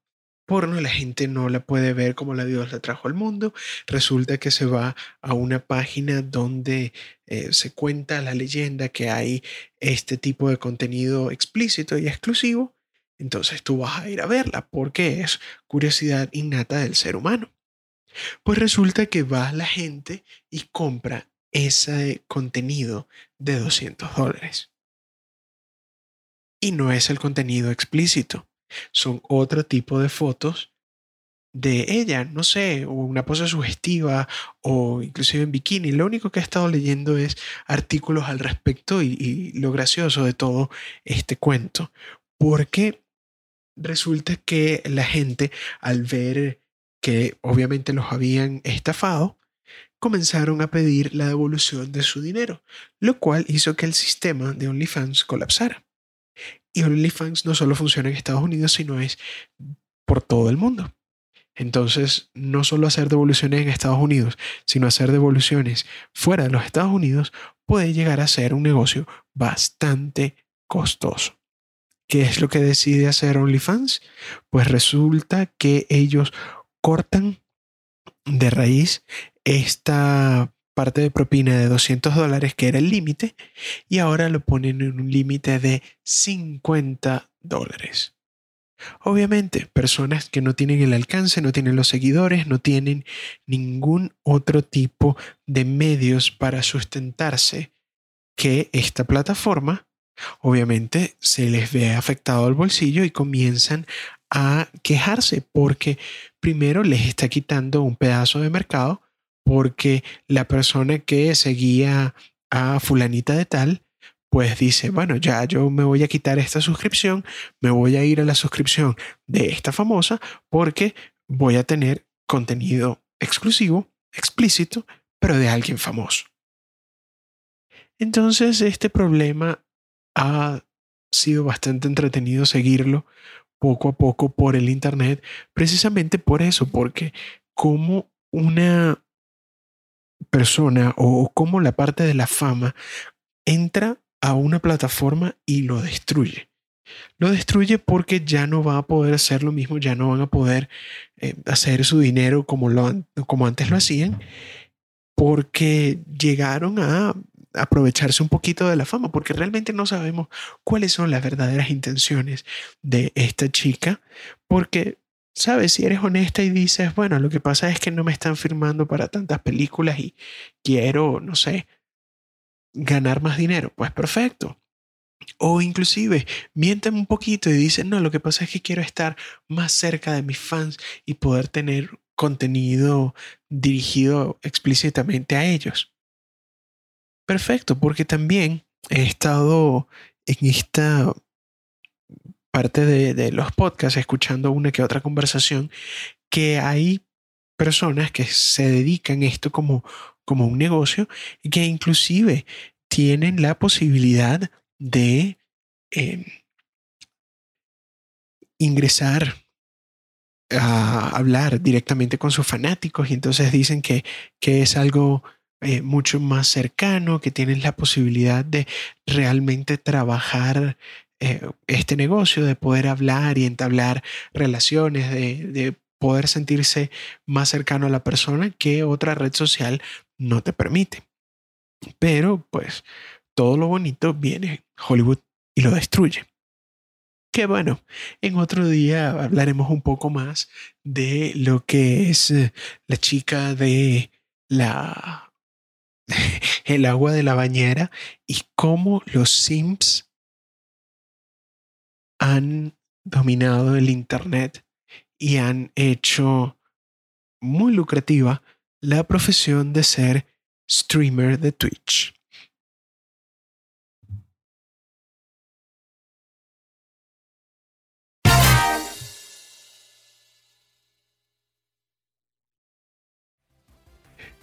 porno, la gente no la puede ver como la Dios la trajo al mundo. Resulta que se va a una página donde eh, se cuenta la leyenda que hay este tipo de contenido explícito y exclusivo. Entonces tú vas a ir a verla porque es curiosidad innata del ser humano. Pues resulta que va la gente y compra ese contenido de 200 dólares. Y no es el contenido explícito son otro tipo de fotos de ella, no sé, una pose sugestiva o inclusive en bikini. Lo único que he estado leyendo es artículos al respecto y, y lo gracioso de todo este cuento, porque resulta que la gente al ver que obviamente los habían estafado, comenzaron a pedir la devolución de su dinero, lo cual hizo que el sistema de OnlyFans colapsara. Y OnlyFans no solo funciona en Estados Unidos, sino es por todo el mundo. Entonces, no solo hacer devoluciones en Estados Unidos, sino hacer devoluciones fuera de los Estados Unidos puede llegar a ser un negocio bastante costoso. ¿Qué es lo que decide hacer OnlyFans? Pues resulta que ellos cortan de raíz esta parte de propina de 200 dólares, que era el límite, y ahora lo ponen en un límite de 50 dólares. Obviamente, personas que no tienen el alcance, no tienen los seguidores, no tienen ningún otro tipo de medios para sustentarse que esta plataforma, obviamente se les ve afectado el bolsillo y comienzan a quejarse porque primero les está quitando un pedazo de mercado porque la persona que seguía a fulanita de tal, pues dice, bueno, ya yo me voy a quitar esta suscripción, me voy a ir a la suscripción de esta famosa porque voy a tener contenido exclusivo, explícito, pero de alguien famoso. Entonces, este problema ha sido bastante entretenido seguirlo poco a poco por el Internet, precisamente por eso, porque como una persona o cómo la parte de la fama entra a una plataforma y lo destruye. Lo destruye porque ya no va a poder hacer lo mismo, ya no van a poder eh, hacer su dinero como, lo, como antes lo hacían, porque llegaron a aprovecharse un poquito de la fama, porque realmente no sabemos cuáles son las verdaderas intenciones de esta chica, porque sabes, si eres honesta y dices, bueno, lo que pasa es que no me están firmando para tantas películas y quiero, no sé, ganar más dinero, pues perfecto. O inclusive mienten un poquito y dicen, no, lo que pasa es que quiero estar más cerca de mis fans y poder tener contenido dirigido explícitamente a ellos. Perfecto, porque también he estado en esta parte de, los podcasts, escuchando una que otra conversación, que hay personas que se dedican a esto como, como un negocio y que inclusive tienen la posibilidad de em, ingresar a hablar directamente con sus fanáticos y entonces dicen que, que es algo eh, mucho más cercano, que tienen la posibilidad de realmente trabajar eh, este negocio, de poder hablar y entablar relaciones, de, de poder sentirse más cercano a la persona que otra red social no te permite. Pero pues todo lo bonito viene Hollywood y lo destruye. Que bueno, en otro día hablaremos un poco más de lo que es eh, la chica de la el agua de la bañera y cómo los Sims han dominado el Internet y han hecho muy lucrativa la profesión de ser streamer de Twitch.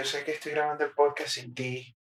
Yo sé que estoy grabando el podcast sin ti.